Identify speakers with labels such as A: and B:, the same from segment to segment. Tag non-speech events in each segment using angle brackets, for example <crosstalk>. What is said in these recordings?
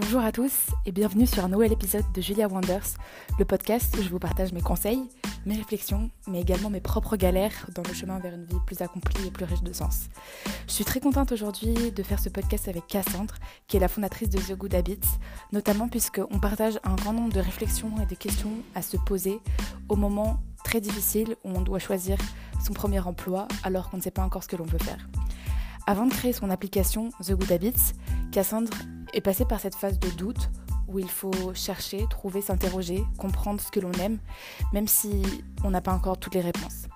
A: Bonjour à tous et bienvenue sur un nouvel épisode de Julia Wonders, le podcast où je vous partage mes conseils, mes réflexions, mais également mes propres galères dans le chemin vers une vie plus accomplie et plus riche de sens. Je suis très contente aujourd'hui de faire ce podcast avec Cassandre, qui est la fondatrice de The Good Habits, notamment puisqu'on partage un grand nombre de réflexions et de questions à se poser au moment très difficile où on doit choisir son premier emploi alors qu'on ne sait pas encore ce que l'on veut faire. Avant de créer son application The Good Habits, Cassandre est passée par cette phase de doute où il faut chercher, trouver, s'interroger, comprendre ce que l'on aime, même si on n'a pas encore toutes les réponses.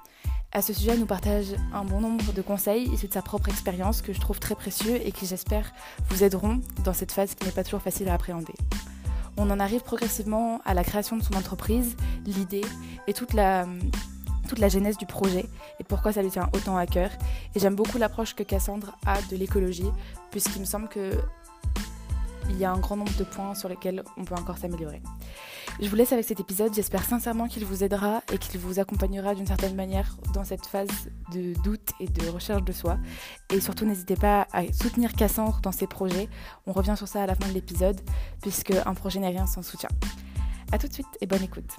A: À ce sujet, elle nous partage un bon nombre de conseils issus de sa propre expérience que je trouve très précieux et qui j'espère vous aideront dans cette phase qui n'est pas toujours facile à appréhender. On en arrive progressivement à la création de son entreprise, l'idée et toute la, toute la genèse du projet et pourquoi ça lui tient autant à cœur. Et j'aime beaucoup l'approche que Cassandre a de l'écologie, puisqu'il me semble que il y a un grand nombre de points sur lesquels on peut encore s'améliorer. Je vous laisse avec cet épisode, j'espère sincèrement qu'il vous aidera et qu'il vous accompagnera d'une certaine manière dans cette phase de doute et de recherche de soi. Et surtout n'hésitez pas à soutenir Cassandre dans ses projets, on revient sur ça à la fin de l'épisode, puisque un projet n'est rien sans soutien. A tout de suite et bonne écoute.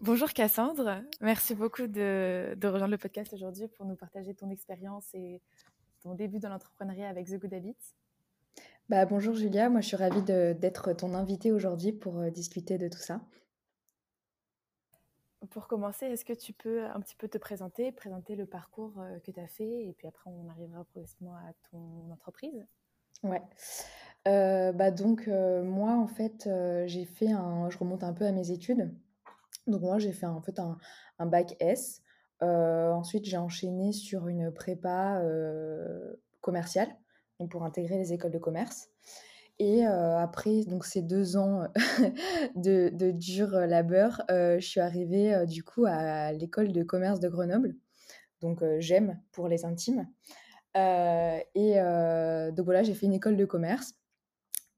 A: Bonjour Cassandre, merci beaucoup de, de rejoindre le podcast aujourd'hui pour nous partager ton expérience et ton début dans l'entrepreneuriat avec The Good Habits?
B: Bah, bonjour Julia, moi je suis ravie d'être ton invitée aujourd'hui pour euh, discuter de tout ça.
A: Pour commencer, est-ce que tu peux un petit peu te présenter, présenter le parcours euh, que tu as fait et puis après on arrivera progressivement à ton entreprise?
B: Ouais. Euh, bah donc moi en fait j'ai fait un, je remonte un peu à mes études. Donc moi j'ai fait en fait un, un bac S ensuite, j'ai enchaîné sur une prépa euh, commerciale, pour intégrer les écoles de commerce. Et euh, après donc ces deux ans <laughs> de, de, dur labeur, je suis arrivée du coup à l'école de commerce de Grenoble, donc j'aime pour les intimes. et donc voilà, j'ai fait une école de commerce.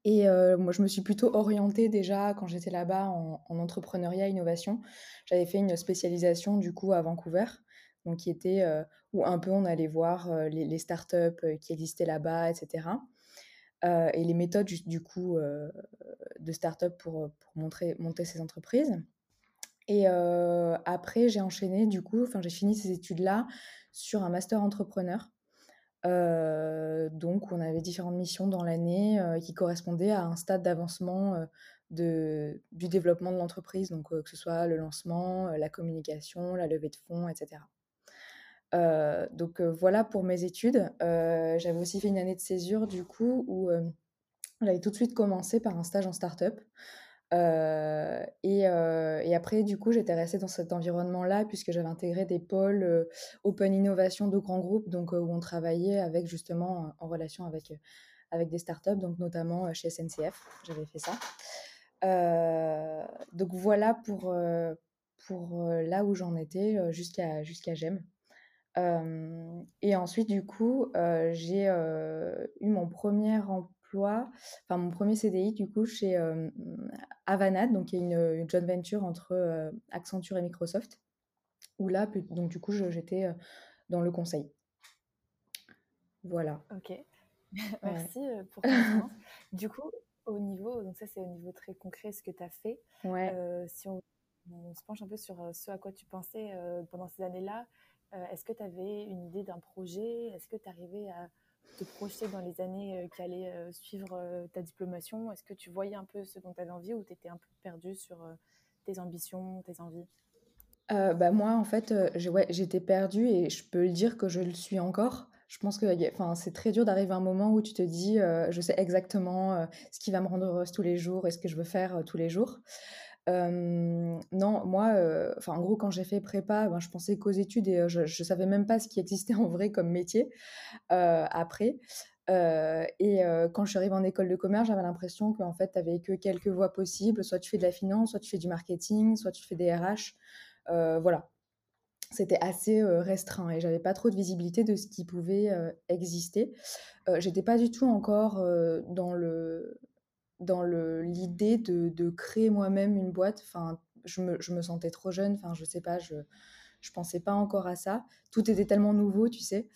B: Et moi, je me suis plutôt orientée déjà quand j'étais là-bas en, en, entrepreneuriat innovation. J'avais fait une spécialisation du coup à Vancouver, donc qui était où un peu on allait voir les, les, startups qui existaient là-bas, etc. et les méthodes du coup de startup pour, monter ces entreprises. Et après, j'ai enchaîné du coup, enfin j'ai fini ces études-là sur un master entrepreneur euh, donc, on avait différentes missions dans l'année euh, qui correspondaient à un stade d'avancement euh, du développement de l'entreprise, donc que ce soit le lancement, la communication, la levée de fonds, etc. donc voilà pour mes études. J'avais aussi fait une année de césure du coup où j'avais tout de suite commencé par un stage en start-up. Euh, et, euh, et, après, du coup, j'étais restée dans cet environnement-là puisque j'avais intégré des pôles euh, Open Innovation de grands groupes, donc où on travaillait avec justement en relation avec, avec des startups, donc notamment chez SNCF, j'avais fait ça. donc voilà pour, pour là où j'en étais jusqu'à jusqu'à GEM. Et ensuite, du coup, j'ai eu mon premier emploi enfin mon premier CDI du coup chez Avanade, donc qui est une, joint venture entre Accenture et Microsoft, où là, donc du coup, j'étais dans le conseil. Voilà.
A: Ok, <laughs> merci pour <laughs> ta Du coup, au niveau, donc ça c'est au niveau très concret ce que tu as fait. Ouais. si on, on, se penche un peu sur ce à quoi tu pensais pendant ces années-là, est-ce que tu avais une idée d'un projet? Est-ce que tu arrivais à te projeter dans les années euh, qui allaient euh, suivre euh, ta diplomation? Est-ce que tu voyais un peu ce dont tu avais envie ou tu étais un peu perdu sur tes ambitions, tes envies?
B: Bah moi, en fait, j'étais perdue et je peux le dire que je le suis encore. Je pense que c'est très dur d'arriver à un moment où tu te dis, je sais exactement ce qui va me rendre heureuse tous les jours et ce que je veux faire tous les jours non, moi, enfin, en gros, quand j'ai fait prépa, ben, je pensais qu'aux études et je, ne savais même pas ce qui existait en vrai comme métier après. et quand je suis arrivée en école de commerce, j'avais l'impression qu'en fait, tu n'avais que quelques voies possibles. Soit tu fais de la finance, soit tu fais du marketing, soit tu fais des RH. voilà. C'était assez restreint et j'avais pas trop de visibilité de ce qui pouvait exister. J'étais pas du tout encore dans le dans l'idée de, de, créer moi-même une boîte. Enfin, je me, je me, sentais trop jeune. Enfin, je sais pas, je je pensais pas encore à ça. Tout était tellement nouveau, tu sais.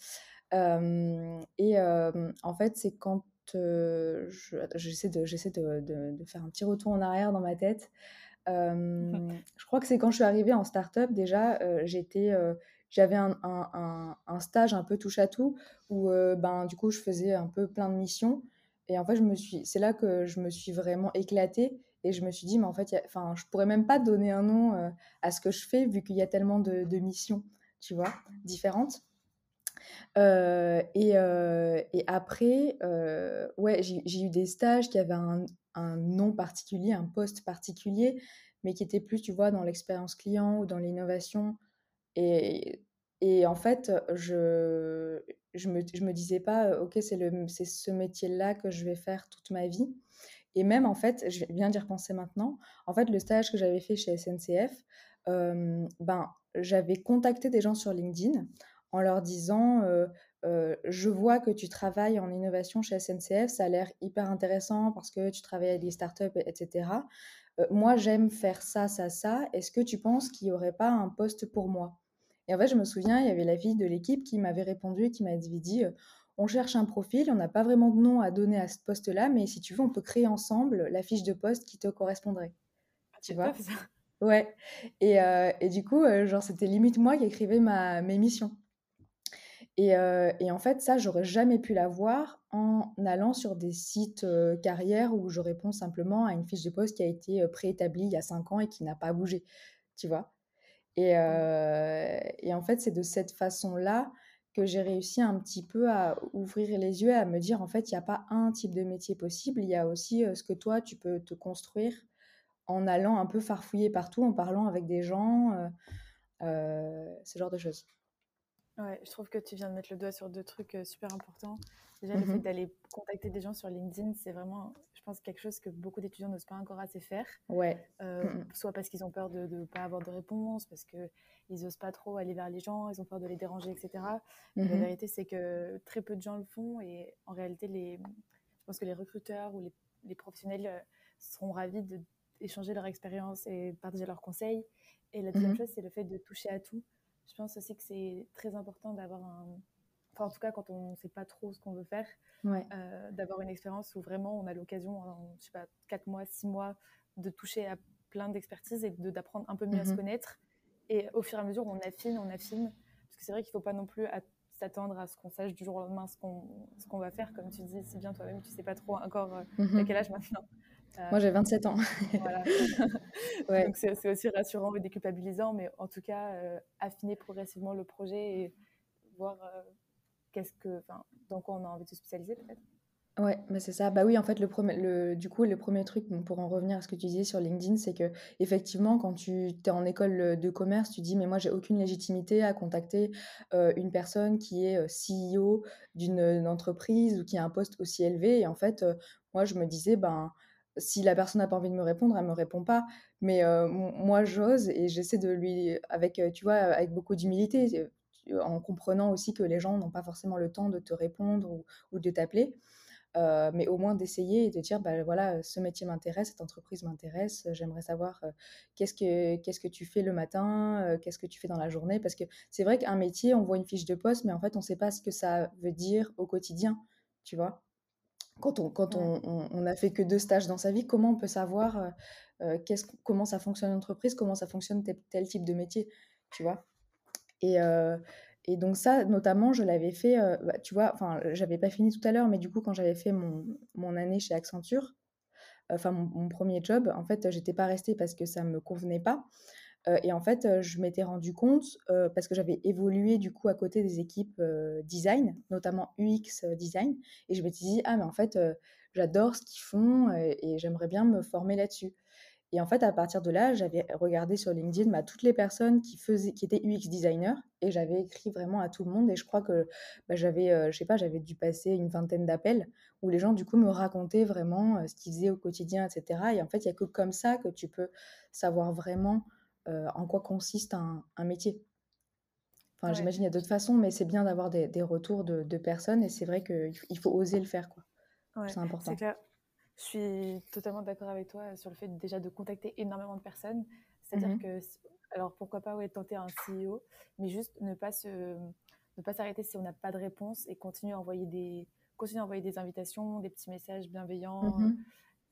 B: et en fait, c'est quand j'essaie de, j'essaie de, de, faire un petit retour en arrière dans ma tête. je crois que c'est quand je suis arrivée en start-up, déjà, j'étais j'avais un, un, un, stage un peu touche à tout où ben du coup je faisais un peu plein de missions et en fait je me suis c'est là que je me suis vraiment éclatée et je me suis dit mais en fait enfin je pourrais même pas donner un nom à ce que je fais vu qu'il y a tellement de, missions tu vois différentes. Et, et, après ouais j'ai eu des stages qui avaient un, un nom particulier un poste particulier mais qui était plus tu vois dans l'expérience client ou dans l'innovation. Et, et en fait, je je me, je me disais pas, ok, c'est ce métier-là que je vais faire toute ma vie. Et même, en fait, je viens d'y repenser maintenant, en fait, le stage que j'avais fait chez SNCF, ben, j'avais contacté des gens sur LinkedIn en leur disant, je vois que tu travailles en innovation chez SNCF, ça a l'air hyper intéressant parce que tu travailles avec des startups, etc. moi, j'aime faire ça, ça, ça. Est-ce que tu penses qu'il n'y aurait pas un poste pour moi? Et en fait, je me souviens, il y avait la fille de l'équipe qui m'avait répondu et qui m'avait dit on cherche un profil, on n'a pas vraiment de nom à donner à ce poste-là, mais si tu veux, on peut créer ensemble la fiche de poste qui te correspondrait.
A: Ah, tu vois? ça.
B: Ouais. Et, et, du coup, genre, c'était limite moi qui écrivais ma, mes missions. Et, et, en fait, ça, j'aurais jamais pu l'avoir en allant sur des sites carrières où je réponds simplement à une fiche de poste qui a été préétablie il y a cinq ans et qui n'a pas bougé. Tu vois? Et, et, en fait, c'est de cette façon-là que j'ai réussi un petit peu à ouvrir les yeux, à me dire, en fait, il n'y a pas un type de métier possible, il y a aussi ce que toi, tu peux te construire en allant un peu farfouiller partout, en parlant avec des gens, ce genre de choses.
A: Ouais, je trouve que tu viens de mettre le doigt sur deux trucs super importants. Déjà, le fait mmh d'aller contacter des gens sur LinkedIn, c'est vraiment, je pense, quelque chose que beaucoup d'étudiants n'osent pas encore assez faire.
B: Ouais.
A: Euh, mmh soit parce qu'ils ont peur de ne pas avoir de réponse, parce qu'ils n'osent pas trop aller vers les gens, ils ont peur de les déranger, etc. La mmh vérité, c'est que très peu de gens le font et en réalité, les, je pense que les recruteurs ou les, les professionnels euh, seront ravis d'échanger leur expérience et partager leurs conseils. Et la deuxième chose, c'est le fait de toucher à tout. Je pense aussi que c'est très important d'avoir un en tout cas quand on ne sait pas trop ce qu'on veut faire, euh, d'avoir une expérience où vraiment on a l'occasion, en je sais pas, 4 mois, 6 mois, de toucher à plein d'expertises et d'apprendre un peu mieux à se mhm. connaître. Et au fur et à mesure, on affine, on affine. Parce que c'est vrai qu'il ne faut pas non plus s'attendre à ce qu'on sache du jour au lendemain ce qu'on va faire. Comme tu dis si bien toi-même, tu ne sais pas trop encore euh, à mhm. quel âge maintenant.
B: Euh, Moi, j'ai 27 ans.
A: voilà. <laughs> Donc, c'est aussi rassurant et déculpabilisant, mais en tout cas, affiner progressivement le projet et voir qu'est-ce que, dans quoi on a envie de se spécialiser peut-être?
B: Ouais, mais c'est ça. Bah oui, en fait, le premier, le, du coup, le premier truc, pour en revenir à ce que tu disais sur LinkedIn, c'est que effectivement, quand tu es en école de commerce, tu dis, mais moi, j'ai aucune légitimité à contacter euh, une personne qui est euh, CEO d'une entreprise ou qui a un poste aussi élevé. Et en fait, euh, moi, je me disais, ben, si la personne n'a pas envie de me répondre, elle me répond pas. Mais moi, j'ose et j'essaie de lui, avec, tu vois, avec beaucoup d'humilité en comprenant aussi que les gens n'ont pas forcément le temps de te répondre ou, de t'appeler. Euh, mais au moins d'essayer et de dire, bah, voilà, ce métier m'intéresse, cette entreprise m'intéresse, j'aimerais savoir euh, qu'est-ce, que, qu'est-ce que tu fais le matin, euh, qu'est-ce que tu fais dans la journée, parce que c'est vrai qu'un métier, on voit une fiche de poste, mais en fait, on ne sait pas ce que ça veut dire au quotidien, tu vois? Quand on, quand on, on, a fait que deux stages dans sa vie, comment on peut savoir qu'est-ce, comment ça fonctionne l'entreprise, comment ça fonctionne tel, tel type de métier, tu vois? Et, et donc ça, notamment, je l'avais fait, bah, tu vois, enfin, j'avais pas fini tout à l'heure, mais du coup, quand j'avais fait mon, mon, année chez Accenture, enfin, mon, premier job, en fait, j'étais pas restée parce que ça me convenait pas. et en fait, je m'étais rendu compte, parce que j'avais évolué du coup à côté des équipes design, notamment UX design, et je m'étais dit, ah, mais en fait, j'adore ce qu'ils font et j'aimerais bien me former là-dessus. Et en fait, à partir de là, j'avais regardé sur LinkedIn bah, toutes les personnes qui, faisaient, qui étaient UX designers et j'avais écrit vraiment à tout le monde. Et je crois que bah, j'avais, euh, je sais pas, j'avais dû passer une vingtaine d'appels où les gens, du coup, me racontaient vraiment euh, ce qu'ils faisaient au quotidien, etc. Et en fait, il n'y a que comme ça que tu peux savoir vraiment euh, en quoi consiste un, métier. Enfin, j'imagine qu'il y a d'autres façons, mais c'est bien d'avoir des, retours de, personnes et c'est vrai qu'il faut oser le faire. Quoi. c'est important.
A: Clair. Je suis totalement d'accord avec toi sur le fait déjà de contacter énormément de personnes. C'est-à-dire mmh que, alors pourquoi pas ouais, tenter un CEO, mais juste ne pas se, ne pas s'arrêter si on n'a pas de réponse et continuer à envoyer des, continuer à envoyer des invitations, des petits messages bienveillants
B: Mmh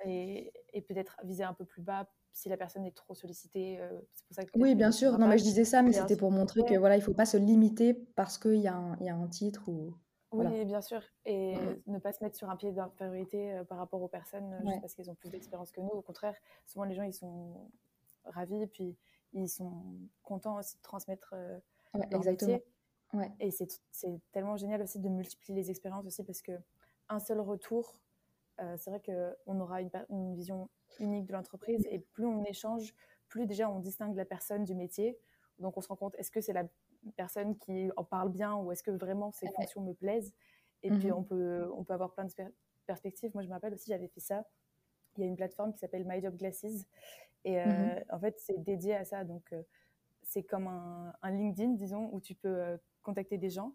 A: et, et peut-être viser un peu plus bas si la personne est trop sollicitée. euh, c'est pour ça que
B: Oui, bien sûr. Non, mais je disais ça, mais c'était pour montrer que voilà, il faut pas se limiter parce qu'il y a un, il y a un titre ou voilà.
A: oui, bien sûr. Et ne pas se mettre sur un pied d'infériorité euh, par rapport aux personnes euh, juste parce qu'elles ont plus d'expérience que nous. Au contraire, souvent les gens, ils sont ravis et puis ils sont contents aussi de transmettre euh,
B: ouais,
A: leur
B: exactement.
A: métier.
B: Ouais,
A: Et c'est tellement génial aussi de multiplier les expériences aussi parce que un seul retour, euh, c'est vrai qu'on aura une, une vision unique de l'entreprise et plus on échange, plus déjà on distingue la personne du métier. Donc on se rend compte, est-ce que c'est la personne qui en parle bien ou est-ce que vraiment ces fonctions me plaisent Et puis
B: Mhm,
A: on peut, on peut avoir plein de per- perspectives. Moi je me rappelle aussi, j'avais fait ça. Il y a une plateforme qui s'appelle My Job Glasses et
B: mhm,
A: euh, en fait c'est dédié à ça. Donc euh, c'est comme un, un LinkedIn, disons, où tu peux euh, contacter des gens.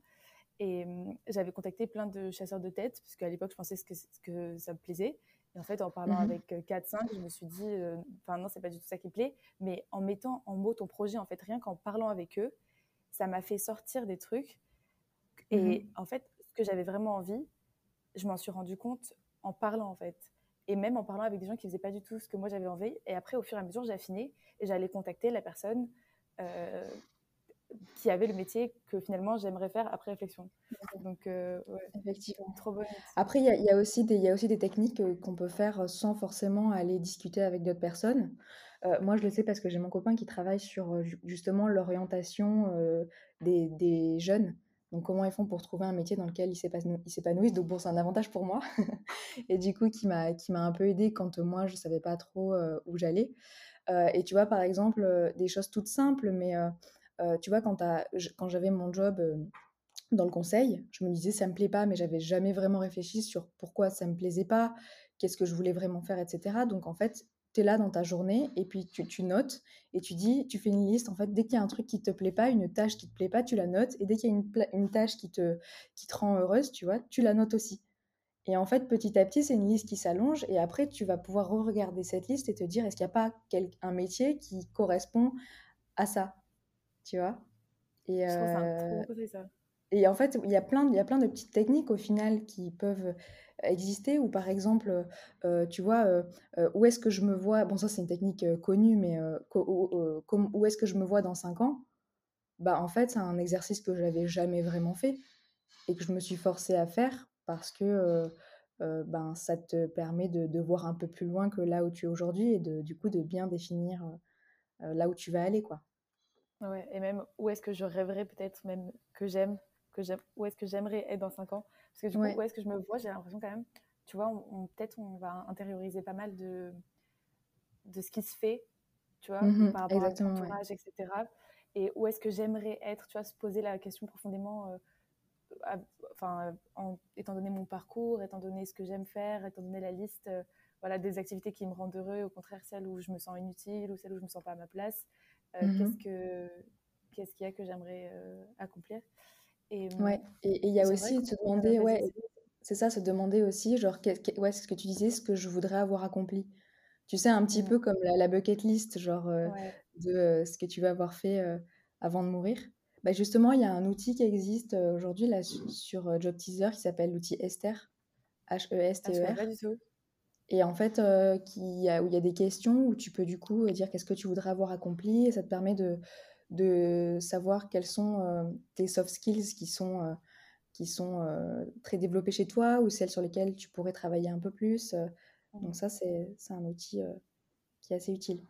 A: Et j'avais contacté plein de chasseurs de tête, parce qu'à l'époque, je pensais que, que ça me plaisait. Et en fait, en parlant
B: mhm.
A: avec 4-5, je me suis dit, euh, enfin non, c'est pas du tout ça qui me plaît. Mais en mettant en mots ton projet, en fait, rien qu'en parlant avec eux, ça m'a fait sortir des trucs. Et
B: Mhm.
A: en fait, ce que j'avais vraiment envie, je m'en suis rendu compte en parlant, en fait. Et même en parlant avec des gens qui faisaient pas du tout ce que moi j'avais envie. Et après, au fur et à mesure, j'ai affiné et j'allais contacter la personne euh, qui avait le métier que finalement j'aimerais faire après réflexion. Donc, euh, ouais,
B: Effectivement.
A: trop bon.
B: Après, il y a, il y a aussi des, il y a aussi des techniques euh, qu'on peut faire sans forcément aller discuter avec d'autres personnes. Euh, moi, je le sais parce que j'ai mon copain qui travaille sur euh, ju- justement l'orientation euh, des, jeunes. Donc, comment ils font pour trouver un métier dans lequel ils s'épanou- ils s'épanouissent. Donc, bon, c'est un avantage pour moi. <laughs> Et du coup, qui m'a, un peu aidé quand moi, je savais pas trop où j'allais. Et tu vois, par exemple, des choses toutes simples, mais tu vois, quand, quand j'avais mon job dans le conseil, je me disais ça me plaît pas, mais j'avais jamais vraiment réfléchi sur pourquoi ça me plaisait pas, qu'est-ce que je voulais vraiment faire, etc. Donc en fait, tu es là dans ta journée et puis tu, tu notes et tu dis, tu fais une liste. En fait, dès qu'il y a un truc qui te plaît pas, une tâche qui te plaît pas, tu la notes. Et dès qu'il y a une, une tâche qui te, qui te rend heureuse, tu vois, tu la notes aussi. Et en fait, petit à petit, c'est une liste qui s'allonge et après, tu vas pouvoir re-regarder cette liste et te dire, est-ce qu'il n'y a pas quel- un métier qui correspond à ça, tu vois? Et,
A: Je trouve trop
B: euh,
A: ça.
B: Et en fait, il y a plein, de petites techniques au final qui peuvent exister. Ou par exemple, euh, tu vois, euh, euh, où est-ce que je me vois? Bon, ça c'est une technique euh, connue, mais euh, où, euh, est-ce que je me vois dans 5 ans? Bah en fait, c'est un exercice que j'avais jamais vraiment fait et que je me suis forcée à faire parce que euh, euh, ben, ça te permet de, de voir un peu plus loin que là où tu es aujourd'hui et de, du coup de bien définir euh, euh, là où tu vas aller, quoi.
A: Ouais, et même où est-ce que je rêverais peut-être même que j'aime, que j'aime, où est-ce que j'aimerais être dans 5 ans. Parce que du coup,
B: Ouais.
A: où est-ce que je me vois, j'ai l'impression quand même, tu vois, on, on- peut-être on va intérioriser pas mal de, de ce qui se fait, tu vois,
B: Mhm,
A: par rapport à
B: ouais.
A: entourage, etc. Et où est-ce que j'aimerais être, tu vois, se poser la question profondément, euh, à- enfin, en, étant donné mon parcours, étant donné ce que j'aime faire, étant donné la liste, euh, voilà, des activités qui me rendent heureux, au contraire, celles où je me sens inutile ou celles où je me sens pas à ma place. Euh,
B: Mhm.
A: qu'est-ce que qu'est-ce qu'il y a que j'aimerais euh, accomplir? Et
B: Ouais,
A: hum,
B: et il y a aussi se demander, ouais, c'est ça, se demander aussi, genre, qu'est- qu'est- ouais, c'est ce que tu disais, ce que je voudrais avoir accompli. Tu sais, un petit
A: Mm.
B: peu comme la, la bucket list, genre, euh,
A: ouais
B: de euh, ce que tu vas avoir fait euh, avant de mourir. Bah justement, il y a un outil qui existe aujourd'hui là su- sur Job Teaser qui s'appelle l'outil Esther,
A: ah
B: H-E-S-T-E-R.
A: tout
B: Et en fait, qui, où il y a des questions où tu peux du coup dire qu'est-ce que tu voudrais avoir accompli et ça te permet de, de savoir quels sont euh, tes soft skills qui sont, euh, qui sont euh, très développées chez toi ou celles sur lesquelles tu pourrais travailler un peu plus. euh.
A: Mm.
B: donc ça, c'est, un outil qui est assez utile.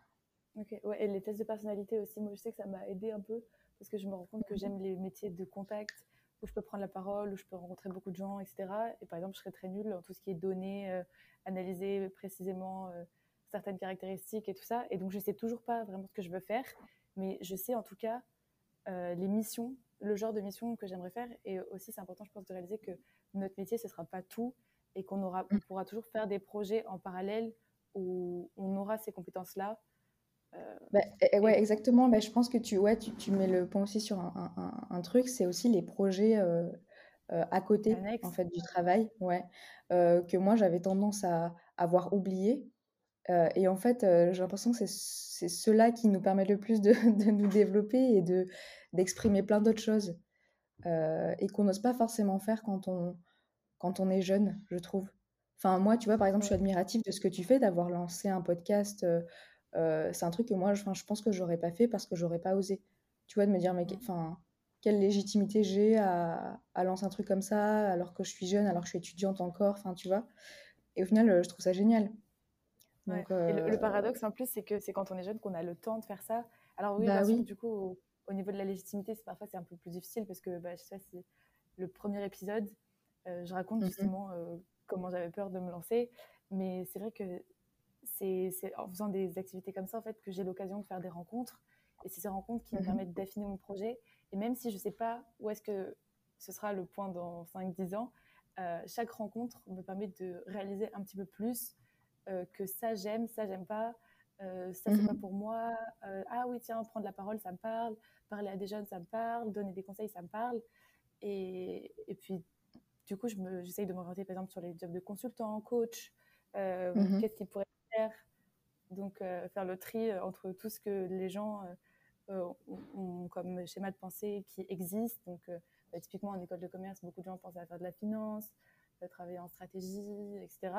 A: ok ouais et les tests de personnalité aussi moi je sais que ça m'a aidé un peu parce que je me rends compte que j'aime les métiers de contact où je peux prendre la parole où je peux rencontrer beaucoup de gens etc et par exemple je serais très nulle en tout ce qui est données euh, analyser précisément euh, certaines caractéristiques et tout ça et donc je sais toujours pas vraiment ce que je veux faire mais je sais en tout cas euh, les missions, le genre de mission que j'aimerais faire. Et aussi, c'est important, je pense, de réaliser que notre métier, ce ne sera pas tout et qu'on aura, on pourra toujours faire des projets en parallèle où on aura ces compétences-là. Euh,
B: Bah, eh, eh, ouais,
A: et
B: exactement. Bah, je pense que tu, ouais, tu, tu mets le point aussi sur un, un- truc, c'est aussi les projets euh, euh, à côté en fait du travail, ouais, que moi j'avais tendance à avoir oublié. Euh, et en fait, euh, j'ai l'impression que c'est ceux-là qui nous permettent le plus de, <laughs> de nous développer et de d'exprimer plein d'autres choses. et qu'on n'ose pas forcément faire quand on, quand on est jeune, je trouve. Enfin, moi, tu vois, par exemple, je suis admirative de ce que tu fais, d'avoir lancé un podcast. c'est un truc que moi, je, je pense que j'aurais pas fait parce que j'aurais pas osé. Tu vois, de me dire, mais enfin, quelle légitimité j'ai à, à, lancer un truc comme ça alors que je suis jeune, alors que je suis étudiante encore, enfin, tu vois. Et au final, je trouve ça génial.
A: Donc, Et le, paradoxe en plus, c'est que c'est quand on est jeune qu'on a le temps de faire ça. Alors oui, bah du coup, au, niveau de la légitimité, c'est parfois c'est un peu plus difficile parce que bah, je sais, c'est le premier épisode. Euh, je raconte mmh justement euh, comment j'avais peur de me lancer, mais c'est vrai que c'est en faisant des activités comme ça en fait que j'ai l'occasion de faire des rencontres et c'est ces rencontres qui me mmh permettent d'affiner mon projet. Et même si je ne sais pas où est-ce que ce sera le point dans 5-10 ans, euh, chaque rencontre me permet de réaliser un petit peu plus que ça j'aime, ça j'aime pas, ça c'est pas mmh pour moi, ah oui tiens prendre la parole ça me parle, parler à des jeunes ça me parle, donner des conseils ça me parle. Et, et puis du coup, j'essaye de m'orienter par exemple sur les jobs de consultant, coach, euh, mmh qu'est-ce qu'ils pourraient faire. Donc, euh, faire le tri euh, entre tout ce que les gens ont comme schéma de pensée qui existe. Donc, bah, typiquement en école de commerce, beaucoup de gens pensent à faire de la finance, travailler en stratégie, etc.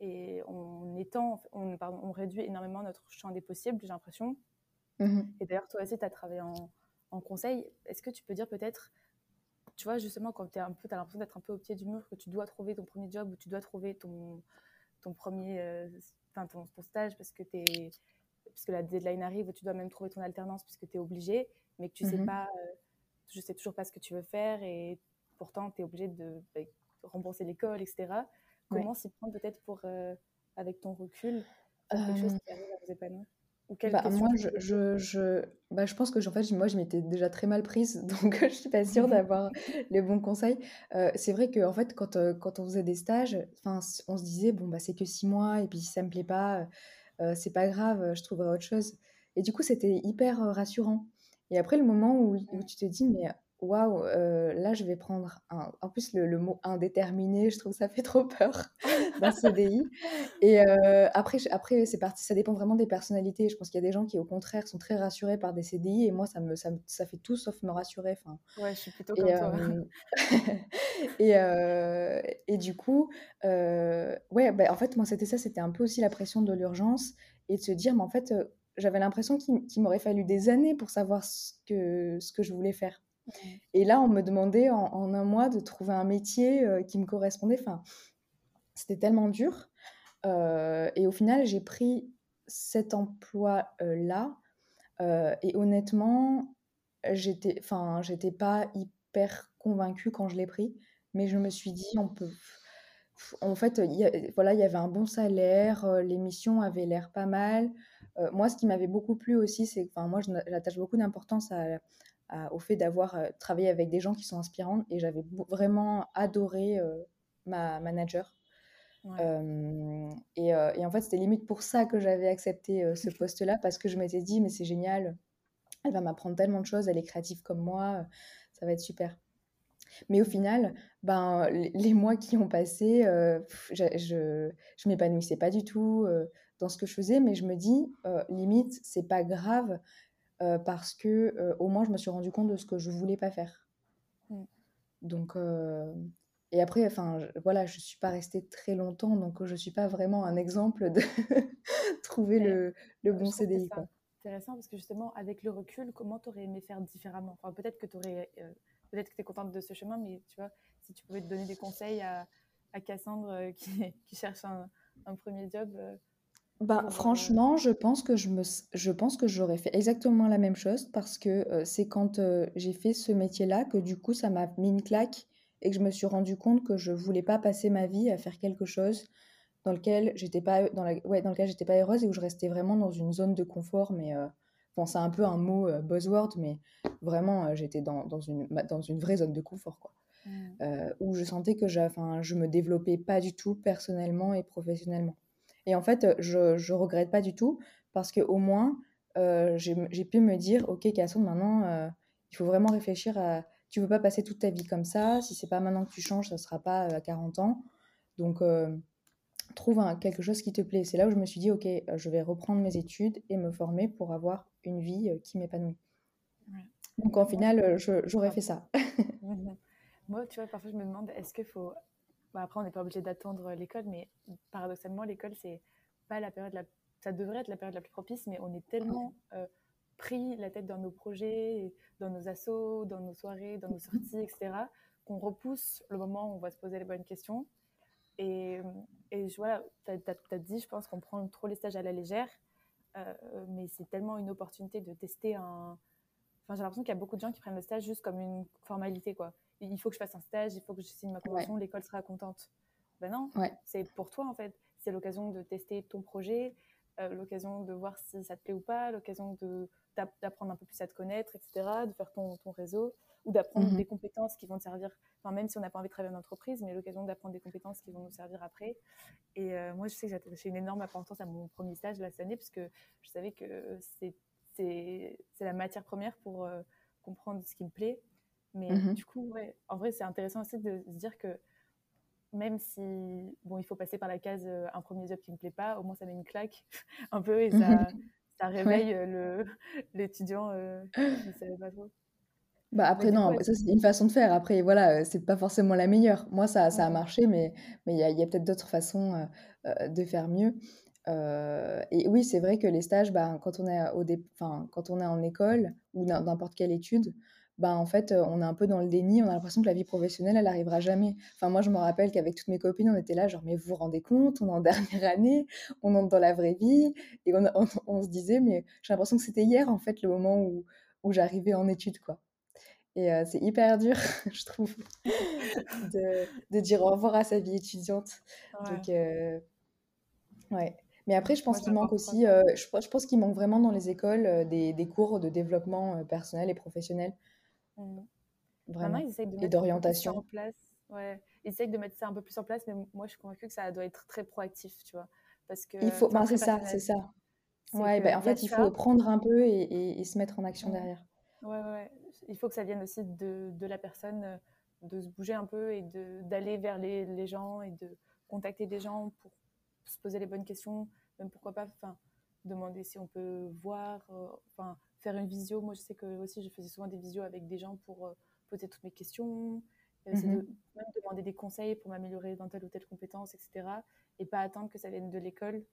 A: Et on étend, on, pardon, on réduit énormément notre champ des possibles, j'ai l'impression. Mmh Et d'ailleurs, toi aussi, tu as travaillé en, en conseil. Est-ce que tu peux dire peut-être tu vois, justement, quand tu as l'impression d'être un peu au pied du mur, que tu dois trouver ton premier job ou tu dois trouver ton, ton premier, euh, ton, stage parce que, es, parce que la deadline arrive, ou tu dois même trouver ton alternance puisque tu es obligé, mais que tu sais mhm. pas, euh, je sais toujours pas ce que tu veux faire et pourtant tu es obligé de bah, rembourser l'école, etc. Comment s'y prendre peut-être pour, euh, avec ton recul, quelque chose qui arrive à vous épanouir?
B: Bah, moi, je, je, je, bah, je pense que en fait, moi, je m'étais déjà très mal prise, <laughs> donc je suis pas sûre <laughs> d'avoir les bons conseils. Euh, c'est vrai que en fait, quand, euh, quand on faisait des stages, on se disait, bon, bah, c'est que six mois, et puis si ça me plaît pas, euh, c'est pas grave, je trouverai autre chose. Et du coup, c'était hyper rassurant. Et après, le moment où, où tu te dis, mais waouh, euh, là je vais prendre un. En plus, le, mot indéterminé, je trouve ça fait trop peur <laughs> d'un CDI. Et euh, après, après c'est parti, ça dépend vraiment des personnalités. Je pense qu'il y a des gens qui, au contraire, sont très rassurés par des CDI et moi, ça, me, ça, ça fait tout sauf me rassurer. Enfin,
A: ouais, je suis plutôt comme toi. <laughs> <laughs>
B: et, euh, et du coup, ouais, bah, en fait, moi, c'était ça, c'était un peu aussi la pression de l'urgence et de se dire, mais en fait, j'avais l'impression qu'il m'aurait fallu des années pour savoir ce que, ce que je voulais faire. Et là, on me demandait en, un mois de trouver un métier euh, qui me correspondait. Enfin, c'était tellement dur. Euh, et au final, j'ai pris cet emploi-là. Euh, et honnêtement, j'étais, enfin, j'étais pas hyper convaincue quand je l'ai pris, mais je me suis dit, on peut. En fait, voilà, il y avait un bon salaire, l'émission avait l'air pas mal. moi, ce qui m'avait beaucoup plu aussi, c'est, enfin, moi, j'attache beaucoup d'importance à, au fait d'avoir euh, travaillé avec des gens qui sont inspirants et j'avais vraiment adoré euh, ma manager. Euh, et, et, en fait, c'était limite pour ça que j'avais accepté ce <laughs> poste-là parce que je m'étais dit, mais c'est génial, elle va m'apprendre tellement de choses, elle est créative comme moi, ça va être super. Mais au final, ben, les, mois qui ont passé, je, je, je m'épanouissais pas du tout dans ce que je faisais, mais je me dis, limite, c'est pas grave euh, parce que euh, au moins je me suis rendu compte de ce que je voulais pas faire. Mm. Donc euh, et après, enfin voilà, je suis pas restée très longtemps, donc je suis pas vraiment un exemple de <laughs> trouver le, le bon CDI.
A: C'est intéressant parce que justement, avec le recul, comment tu aurais aimé faire différemment? Enfin, Peut-être que tu peut-être que tu es contente de ce chemin, mais tu vois, si tu pouvais te donner des conseils à, à Cassandre qui, <laughs> qui cherche un, un, premier job,
B: bah, euh, franchement, je pense que je me je pense que j'aurais fait exactement la même chose parce que, euh, c'est quand, euh, j'ai fait ce métier-là que du coup ça m'a mis une claque et que je me suis rendu compte que je voulais pas passer ma vie à faire quelque chose dans lequel j'étais pas dans la ouais, dans lequel j'étais pas heureuse et où je restais vraiment dans une zone de confort mais, bon c'est un peu un mot, buzzword mais vraiment, j'étais dans dans une dans une vraie zone de confort quoi. Mmh. où je sentais que je je me développais pas du tout personnellement et professionnellement. Et en fait, je ne regrette pas du tout parce qu'au moins, euh, j'ai pu me dire, OK, Cassandre, maintenant, euh, il faut vraiment réfléchir à... Tu veux pas passer toute ta vie comme ça. Si c'est pas maintenant que tu changes, ça sera pas à 40 ans. Donc, euh, trouve quelque chose qui te plaît. C'est là où je me suis dit, OK, je vais reprendre mes études et me former pour avoir une vie qui m'épanouit. Donc, en final, j'aurais fait ça.
A: Moi, tu vois, parfois, je me demande, est-ce qu'il faut... Après, on n'est pas obligé d'attendre l'école, mais paradoxalement, l'école, c'est pas la période. Ça devrait être la période la plus propice, mais on est tellement euh, pris la tête dans nos projets, dans nos assos, dans nos soirées, dans nos sorties, etc., qu'on repousse le moment où on va se poser les bonnes questions. Et, et voilà, tu as, dit, je pense qu'on prend trop les stages à la légère, euh, mais c'est tellement une opportunité de tester un. Enfin, j'ai l'impression qu'il y a beaucoup de gens qui prennent le stage juste comme une formalité, quoi. Il faut que je fasse un stage, il faut que je signe ma convention, l'école sera contente. Ben non, c'est pour toi en fait. C'est l'occasion de tester ton projet, euh, l'occasion de voir si ça te plaît ou pas, l'occasion d'apprendre un peu plus à te connaître, etc., de faire ton, ton réseau ou d'apprendre mmh des compétences qui vont te servir, enfin, même si on n'a pas envie de travailler en entreprise, mais l'occasion d'apprendre des compétences qui vont nous servir après. Et euh, moi, je sais que j'ai attaché une énorme importance à mon premier stage la cette année, parce que je savais que c'est la matière première pour euh, comprendre ce qui me plaît. Mais mmh du coup, ouais, en vrai, c'est intéressant aussi de se dire que même si bon, il faut passer par la case euh, un premier job qui me plaît pas, au moins ça met une claque <laughs> un peu et ça, ça réveille le <laughs> l'étudiant qui ne savait pas trop.
B: Bah après, non, ça c'est une façon de faire. Après, voilà, c'est pas forcément la meilleure. Moi, ça, ça a marché, mais mais il y a, y a peut-être d'autres façons de faire mieux. et oui, c'est vrai que les stages, bah, quand, on est au enfin, quand on est en école ou n'importe quelle étude, bah, en fait, on est un peu dans le déni. On a l'impression que la vie professionnelle, elle arrivera jamais. Enfin, moi, je me rappelle qu'avec toutes mes copines, on était là, genre, mais vous vous rendez compte, on est en <laughs> dernière année, on entre dans la vraie vie. Et on, on, se disait, mais j'ai l'impression que c'était hier, en fait, le moment où, où j'arrivais en études, quoi. Et c'est hyper dur, <laughs> je trouve, <laughs> de, de, dire au revoir à sa vie étudiante. Donc, ouais. Mais après, je pense qu'il manque aussi, je, je, pense qu'il manque vraiment dans les écoles des, des, cours de développement personnel et professionnel.
A: Mmh. Vraiment. ils essayent de
B: et d'orientation.
A: En place. Ouais. Ils essayent de mettre ça un peu plus en place, mais moi, je suis convaincue que ça doit être très proactif, tu vois. Parce que
B: il faut, ben, c'est ça, c'est ça. Ouais, ben, en fait, il faut prendre un peu et, et, et se mettre en action derrière.
A: Ouais, ouais il faut que ça vienne aussi de, de, la personne, euh, de se bouger un peu et d'aller vers les, les, gens et de contacter des gens pour se poser les bonnes questions, même pourquoi pas enfin, demander si on peut voir, euh, enfin, faire une visio. Moi, je sais que aussi, je faisais souvent des visios avec des gens pour euh, poser toutes mes questions, mm de, même demander des conseils pour m'améliorer dans telle ou telle compétence, etc. Et pas attendre que ça vienne de l'école.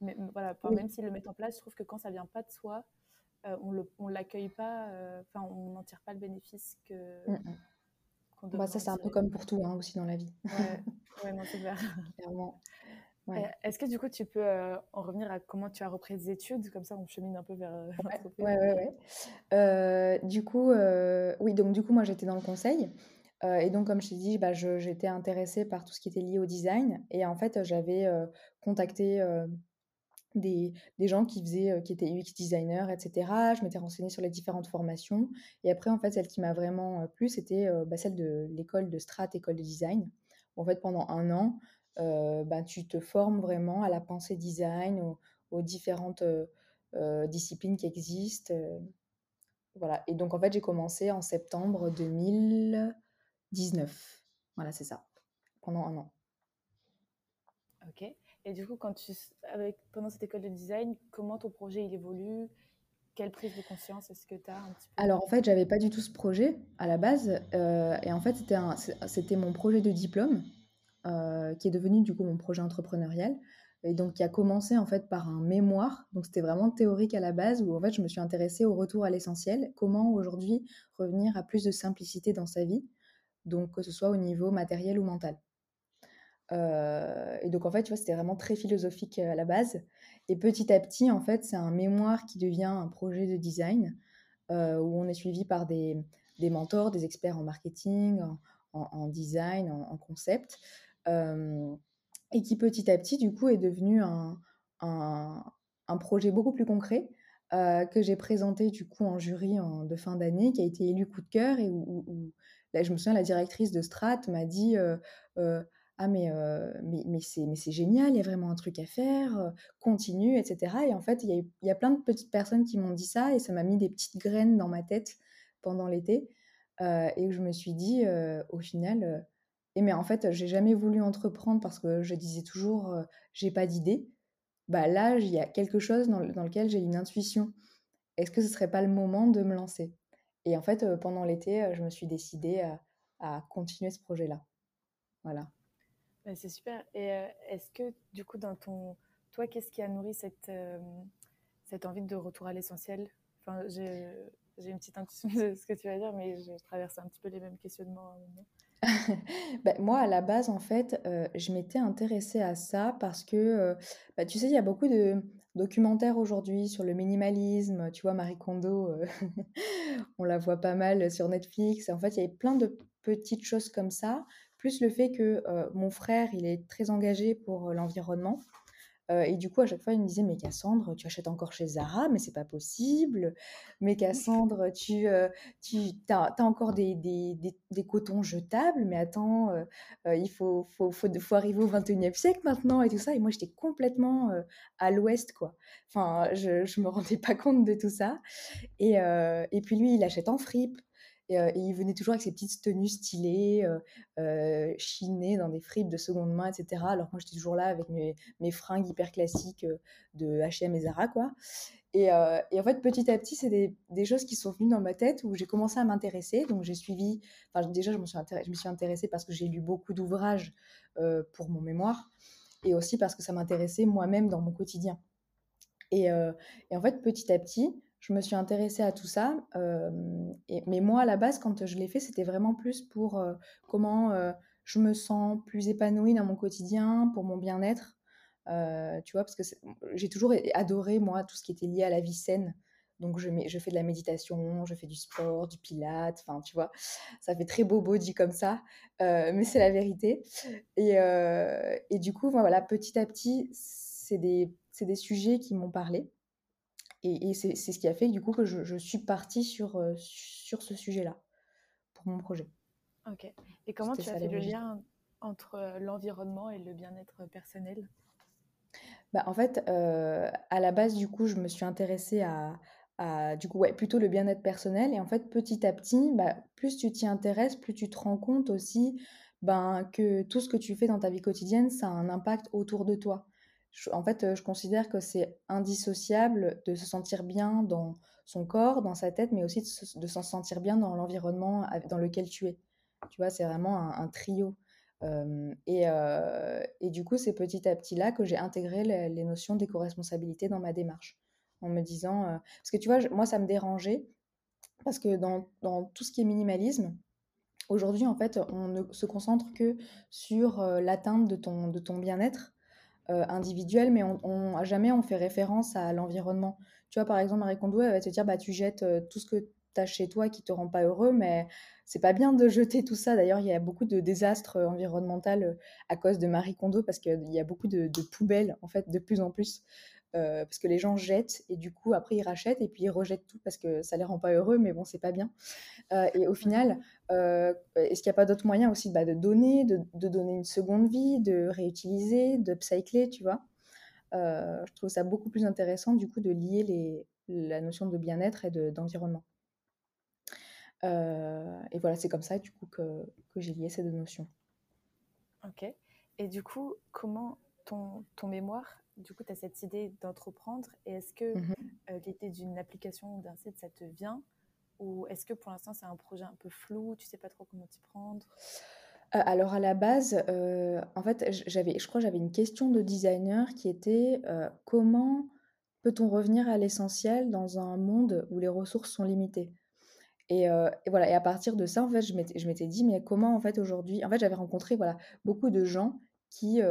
A: Mais voilà, même s'ils le mettent en place, je trouve que quand ça vient pas de soi, euh, on ne l'accueille pas, euh, enfin, on n'en tire pas le bénéfice que. Mm.
B: Bah, ça, c'est un peu comme pour tout hein, aussi dans la vie.
A: Ouais, <laughs> non, c'est clair. Clairement. Est-ce que du coup, tu peux euh, en revenir à comment tu as repris des études? Comme ça, on chemine un peu vers
B: Ouais, ouais, ouais. du coup, oui, donc du coup, moi, j'étais dans le conseil. et donc, comme je t'ai dit, bah, j'étais intéressée par tout ce qui était lié au design. Et en fait, j'avais contacté des, des, gens qui faisaient, qui étaient UX designers, etc. Je m'étais renseignée sur les différentes formations. Et après, en fait, celle qui m'a vraiment plu, c'était bah, celle de l'école de Strat, école de design. En fait, pendant un an, bah, tu te formes vraiment à la pensée design, aux, différentes disciplines qui existent. voilà. Et donc, en fait, j'ai commencé en septembre 2019. Voilà, c'est ça. Pendant un an.
A: Ok. Et du coup, quand tu, avec, pendant cette école de design, comment ton projet il évolue? Quelle prise de conscience est-ce que tu as un petit peu?
B: Alors en fait, j'avais pas du tout ce projet à la base. Euh, et en fait, c'était mon projet de diplôme euh, qui est devenu du coup mon projet entrepreneurial. Et donc, qui a commencé en fait par un mémoire. Donc, c'était vraiment théorique à la base où en fait, je me suis intéressée au retour à l'essentiel. Comment aujourd'hui revenir à plus de simplicité dans sa vie, donc que ce soit au niveau matériel ou mental. Euh, et donc, en fait, tu vois, c'était vraiment très philosophique euh, à la base. Et petit à petit, en fait, c'est un mémoire qui devient un projet de design où on est suivi par des, mentors, des experts en marketing, en, design, en, concept. Et qui petit à petit, du coup, est devenu un, un, projet beaucoup plus concret que j'ai présenté, du coup, en jury de fin d'année, qui a été élu coup de cœur et où, là, je me souviens, la directrice de Strat m'a dit ah mais, mais, mais c'est génial, il y a vraiment un truc à faire, continue, etc. Et en fait, il y, a, y a plein de petites personnes qui m'ont dit ça et ça m'a mis des petites graines dans ma tête pendant l'été. et où je me suis dit, au final, et mais en fait, j'ai jamais voulu entreprendre parce que je disais toujours, j'ai pas d'idée. Bah là, il y a quelque chose dans, dans lequel j'ai une intuition. Est-ce que ce serait pas le moment de me lancer? Et en fait, pendant l'été, je me suis décidée à, continuer ce projet-là. Voilà.
A: Bah, c'est super. Et est-ce que, du coup, dans ton. Toi, qu'est-ce qui a nourri cette, cette envie de retour à l'essentiel? Enfin, j'ai, une petite intuition de ce que tu vas dire, mais je traverse un petit peu les mêmes questionnements. <laughs>
B: bah, moi, à la base, en fait, je m'étais intéressée à ça parce que, bah, tu sais, il y a beaucoup de documentaires aujourd'hui sur le minimalisme. Tu vois, Marie Kondo, <laughs> on la voit pas mal sur Netflix. En fait, il y avait plein de petites choses comme ça, plus le fait que mon frère, il est très engagé pour l'environnement. Euh, et du coup, à chaque fois, il me disait Mais Cassandre, tu achètes encore chez Zara, mais c'est pas possible. Mais Cassandre, tu, euh, tu as, encore des, des, des, cotons jetables, mais attends, euh, il faut, faut, faut, faut, arriver au 21e siècle maintenant et tout ça. Et moi, j'étais complètement à l'ouest, quoi. Enfin, je, je me rendais pas compte de tout ça. Et, et puis lui, il achète en fripe. Et, il venait toujours avec ses petites tenues stylées, chinées dans des fripes de seconde main, etc. Alors moi, j'étais toujours là avec mes, mes fringues hyper classiques de H&M et Zara, quoi. Et, en fait, petit à petit, c'est des, choses qui sont venues dans ma tête où j'ai commencé à m'intéresser. Donc, j'ai suivi. Enfin, déjà, je me suis, intéressée, parce que j'ai lu beaucoup d'ouvrages pour mon mémoire et aussi parce que ça m'intéressait moi-même dans mon quotidien. Et, en fait, petit à petit, je me suis intéressée à tout ça. et, mais moi, à la base, quand je l'ai fait, c'était vraiment plus pour comment je me sens plus épanouie dans mon quotidien, pour mon bien-être. tu vois, parce que j'ai toujours adoré, moi, tout ce qui était lié à la vie saine. Donc, je, fais de la méditation, je fais du sport, du pilate, enfin, tu vois, ça fait très bobo dit comme ça, mais c'est la vérité. Et, du coup, voilà, petit à petit, c'est des sujets qui m'ont parlé. Et, c'est ce qui a fait du coup que je, suis partie sur, euh, sur ce sujet-là pour mon projet.
A: Ok. Et comment tu as fait le lien entre euh, l'environnement et le bien-être personnel?
B: Bah, En fait, euh, à la base, du coup, je me suis intéressée à, à du coup, ouais, plutôt le bien-être personnel. Et en fait, petit à petit, bah, plus tu t'y intéresses, plus tu te rends compte aussi ben, que tout ce que tu fais dans ta vie quotidienne, ça a un impact autour de toi en fait, je considère que c'est indissociable de se sentir bien dans son corps, dans sa tête, mais aussi de, s'en sentir bien dans l'environnement dans lequel tu es. Tu vois, c'est vraiment un, trio. et, du coup, c'est petit à petit là que j'ai intégré les, notions d'éco-responsabilité dans ma démarche. En me disant. parce que tu vois, moi, ça me dérangeait. Parce que dans, tout ce qui est minimalisme, aujourd'hui, en fait, on ne se concentre que sur l'atteinte de ton bien-être euh, individuel, mais on, on, jamais on fait référence à l'environnement. Tu vois, par exemple, Marie Kondo, elle va te dire, bah, tu jettes euh, tout ce que tu as chez toi qui te rend pas heureux, mais c'est pas bien de jeter tout ça. D'ailleurs, il y a beaucoup de désastres environnementaux euh, à cause de Marie Kondo, parce qu'il y a beaucoup de, poubelles, en fait, de plus en plus. Euh, parce que les gens jettent et du coup après ils rachètent et puis ils rejettent tout parce que ça les rend pas heureux mais bon c'est pas bien. Euh, et au final euh, est-ce qu'il n'y a pas d'autres moyens aussi bah, de donner de, donner une seconde vie de réutiliser de upcycler tu vois? Je trouve ça beaucoup plus intéressant du coup de lier les, la notion de bien-être et d'environnement. Et voilà c'est comme ça du coup que, que j'ai lié ces deux notions.
A: Ok. Et du coup comment ton, ton mémoire du coup, tu as cette idée d'entreprendre. Et est-ce que mmh euh, l'idée d'une application ou d'un site, ça te vient? Ou est-ce que pour l'instant, c'est un projet un peu flou Tu sais pas trop comment t'y prendre?
B: Euh, alors à la base, euh, en fait, j'avais, je crois, j'avais une question de designer qui était comment peut-on revenir à l'essentiel dans un monde où les ressources sont limitées? Et, voilà. Et à partir de ça, en fait, je m'étais, je m'étais dit mais comment en fait aujourd'hui, en fait, j'avais rencontré voilà beaucoup de gens qui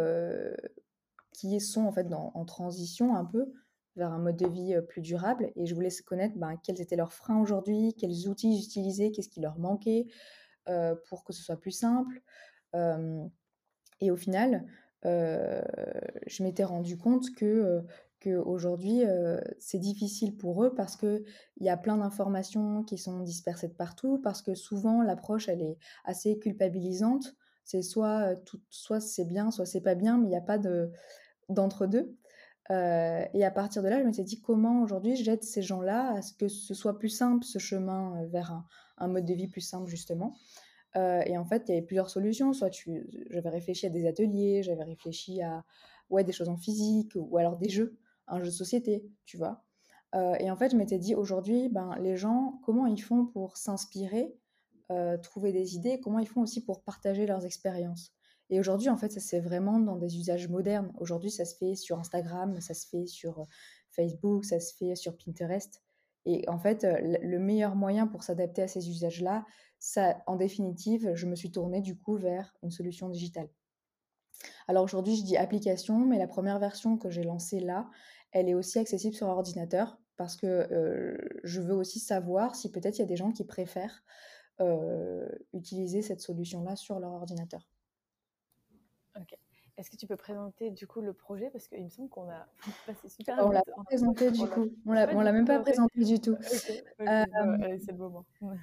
B: qui sont en fait en transition un peu vers un mode de vie plus durable. Et je voulais connaître ben, quels étaient leurs freins aujourd'hui, quels outils ils utilisaient, qu'est-ce qui leur manquait pour que ce soit plus simple. et au final, je m'étais rendu compte que qu'aujourd'hui, c'est difficile pour eux parce qu'il y a plein d'informations qui sont dispersées de partout, parce que souvent l'approche, elle est assez culpabilisante. C'est soit, tout, soit c'est bien, soit c'est pas bien, mais il n'y a pas de, d'entre-deux. Et à partir de là, je me dit comment aujourd'hui j'aide ces gens-là à ce que ce soit plus simple ce chemin vers un, mode de vie plus simple justement. Et en fait, il y avait plusieurs solutions. Soit tu, j'avais réfléchi à des ateliers, j'avais réfléchi à ouais, des choses en physique ou alors des jeux, un jeu de société, tu vois. et en fait, je m'étais dit aujourd'hui, ben, les gens, comment ils font pour s'inspirer, trouver des idées, comment ils font aussi pour partager leurs expériences. Et aujourd'hui, en fait, ça se fait vraiment dans des usages modernes. Aujourd'hui, ça se fait sur Instagram, ça se fait sur Facebook, ça se fait sur Pinterest. Et en fait, le meilleur moyen pour s'adapter à ces usages-là, ça, en définitive, je me suis tournée du coup vers une solution digitale. Alors aujourd'hui, je dis application, mais la première version que j'ai lancée là, elle est aussi accessible sur ordinateur parce que je veux aussi savoir si peut-être il y a des gens qui préfèrent utiliser cette solution-là sur leur ordinateur.
A: Ok. Est-ce que tu peux présenter du coup le projet? Parce qu'il me semble qu'on a <laughs> passé
B: super On l'a pas présenté du coup. On l'a, l'a même pas présenté du tout. <laughs>
A: c'est le moment. <laughs>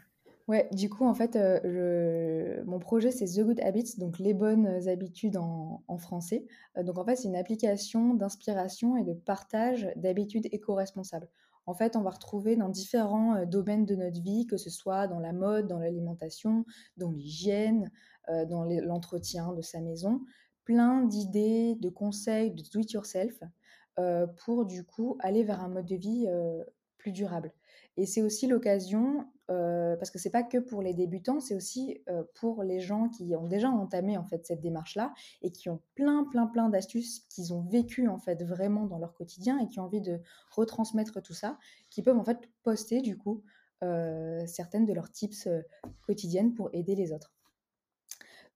B: Ouais, du coup, en fait, euh, mon projet, c'est The Good Habits, donc les bonnes habitudes en, français. Euh, donc, en fait, c'est une application d'inspiration et de partage d'habitudes éco-responsables. En fait, on va retrouver dans différents euh, domaines de notre vie, que ce soit dans la mode, dans l'alimentation, dans l'hygiène, dans l'entretien de sa maison, plein d'idées, de conseils, de do-it-yourself pour, du coup, aller vers un mode de vie plus durable. Et c'est aussi l'occasion, euh, parce que c'est pas que pour les débutants, c'est aussi euh, pour les gens qui ont déjà entamé en fait cette démarche-là et qui ont plein, plein, plein d'astuces qu'ils ont vécues en fait vraiment dans leur quotidien et qui ont envie de retransmettre tout ça, qui peuvent en fait poster du coup euh, certaines de leurs tips quotidiennes pour aider les autres.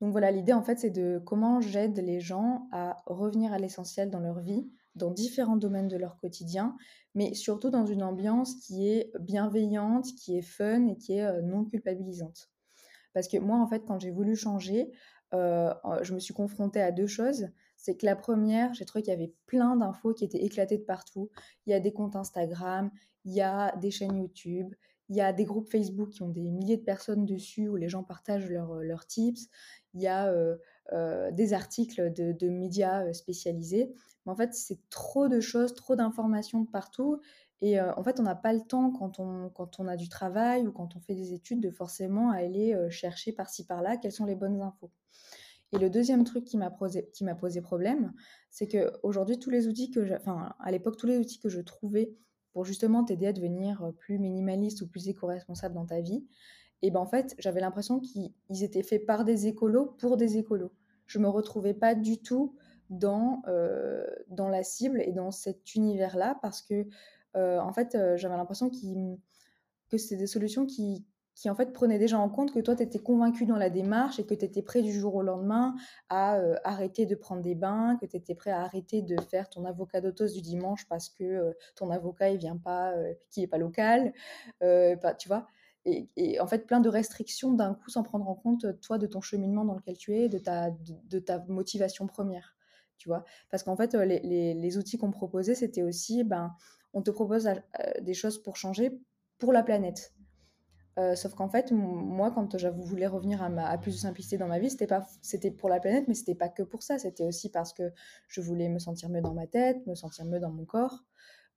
B: Donc voilà, l'idée en fait c'est de comment j'aide les gens à revenir à l'essentiel dans leur vie, dans différents domaines de leur quotidien, mais surtout dans une ambiance qui est bienveillante, qui est fun et qui est euh, non culpabilisante. Parce que moi, en fait, quand j'ai voulu changer, euh, je me suis confrontée à deux choses. C'est que la première, j'ai trouvé qu'il y avait plein d'infos qui étaient éclatées de partout. Il y a des comptes Instagram, il y a des chaînes YouTube, il y a des groupes Facebook qui ont des milliers de personnes dessus où les gens partagent leurs, leurs tips. Il y a euh, euh, des articles de, médias euh, spécialisés. Mais en fait, c'est trop de choses, trop d'informations partout. Et euh, en fait, on n'a pas le temps quand on, quand on a du travail ou quand on fait des études de forcément aller chercher par-ci par-là quelles sont les bonnes infos. Et le deuxième truc qui m'a posé, posé problème, c'est que aujourd'hui tous les outils que, enfin à l'époque tous les outils que je trouvais pour justement t'aider à devenir plus minimaliste ou plus éco-responsable dans ta vie, et ben en fait j'avais l'impression qu'ils étaient faits par des écolos pour des écolos. Je me retrouvais pas du tout dans, euh, dans la cible et dans cet univers-là parce que, euh, en fait, euh, j'avais l'impression que c'était des solutions qui, qui, en fait, prenaient déjà en compte que toi, tu étais convaincu dans la démarche et que tu étais prêt du jour au lendemain à arrêter de prendre des bains, que tu étais prêt à arrêter de faire ton avocat d'autos du dimanche parce que ton avocat, il vient pas, qui est pas local, tu vois et, en fait plein de restrictions d'un coup sans prendre en compte toi de ton cheminement dans lequel tu es, de ta, de, ta motivation première, tu vois. Parce qu'en fait les, les, outils qu'on proposait c'était aussi, ben, on te propose euh, des choses pour changer pour la planète. Euh, sauf qu'en fait, moi, quand je voulais revenir à, ma, plus de simplicité dans ma vie, c'était pas, c'était pour la planète, mais c'était pas que pour ça. C'était aussi parce que je voulais me sentir mieux dans ma tête, me sentir mieux dans mon corps,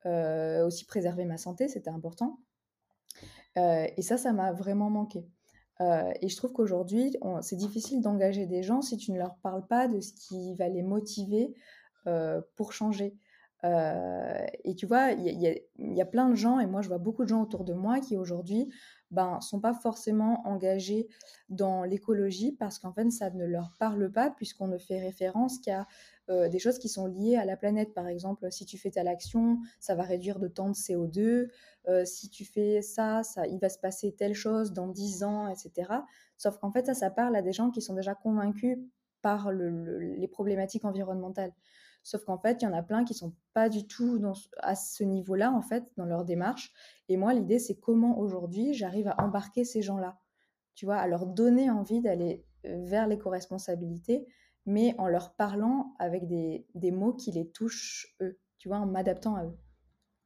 B: euh, aussi préserver ma santé, c'était important. Euh, et ça, ça m'a vraiment manqué. Euh, et je trouve qu'aujourd'hui, c'est difficile d'engager des gens si tu ne leur parles pas de ce qui va les motiver euh, pour changer. et tu vois, il y, y, a plein de gens, et moi je vois beaucoup de gens autour de moi qui aujourd'hui ben, sont pas forcément engagés dans l'écologie parce qu'en fait ça ne leur parle pas puisqu'on ne fait référence qu'à euh, des choses qui sont liées à la planète. Par exemple, si tu fais telle action, ça va réduire de temps de CO2. Euh, si tu fais ça, ça, il va se passer telle chose dans 10 ans, etc. Sauf qu'en fait, ça, ça parle à des gens qui sont déjà convaincus par les problématiques environnementales. Sauf qu'en fait, il y en a plein qui sont pas du tout à ce niveau-là, en fait, dans leur démarche. Et moi, l'idée, c'est comment aujourd'hui j'arrive à embarquer ces gens-là, tu vois, à leur donner envie d'aller euh, vers l'éco-responsabilité mais en leur parlant avec des, des, mots qui les touchent eux, tu vois, en m'adaptant à eux.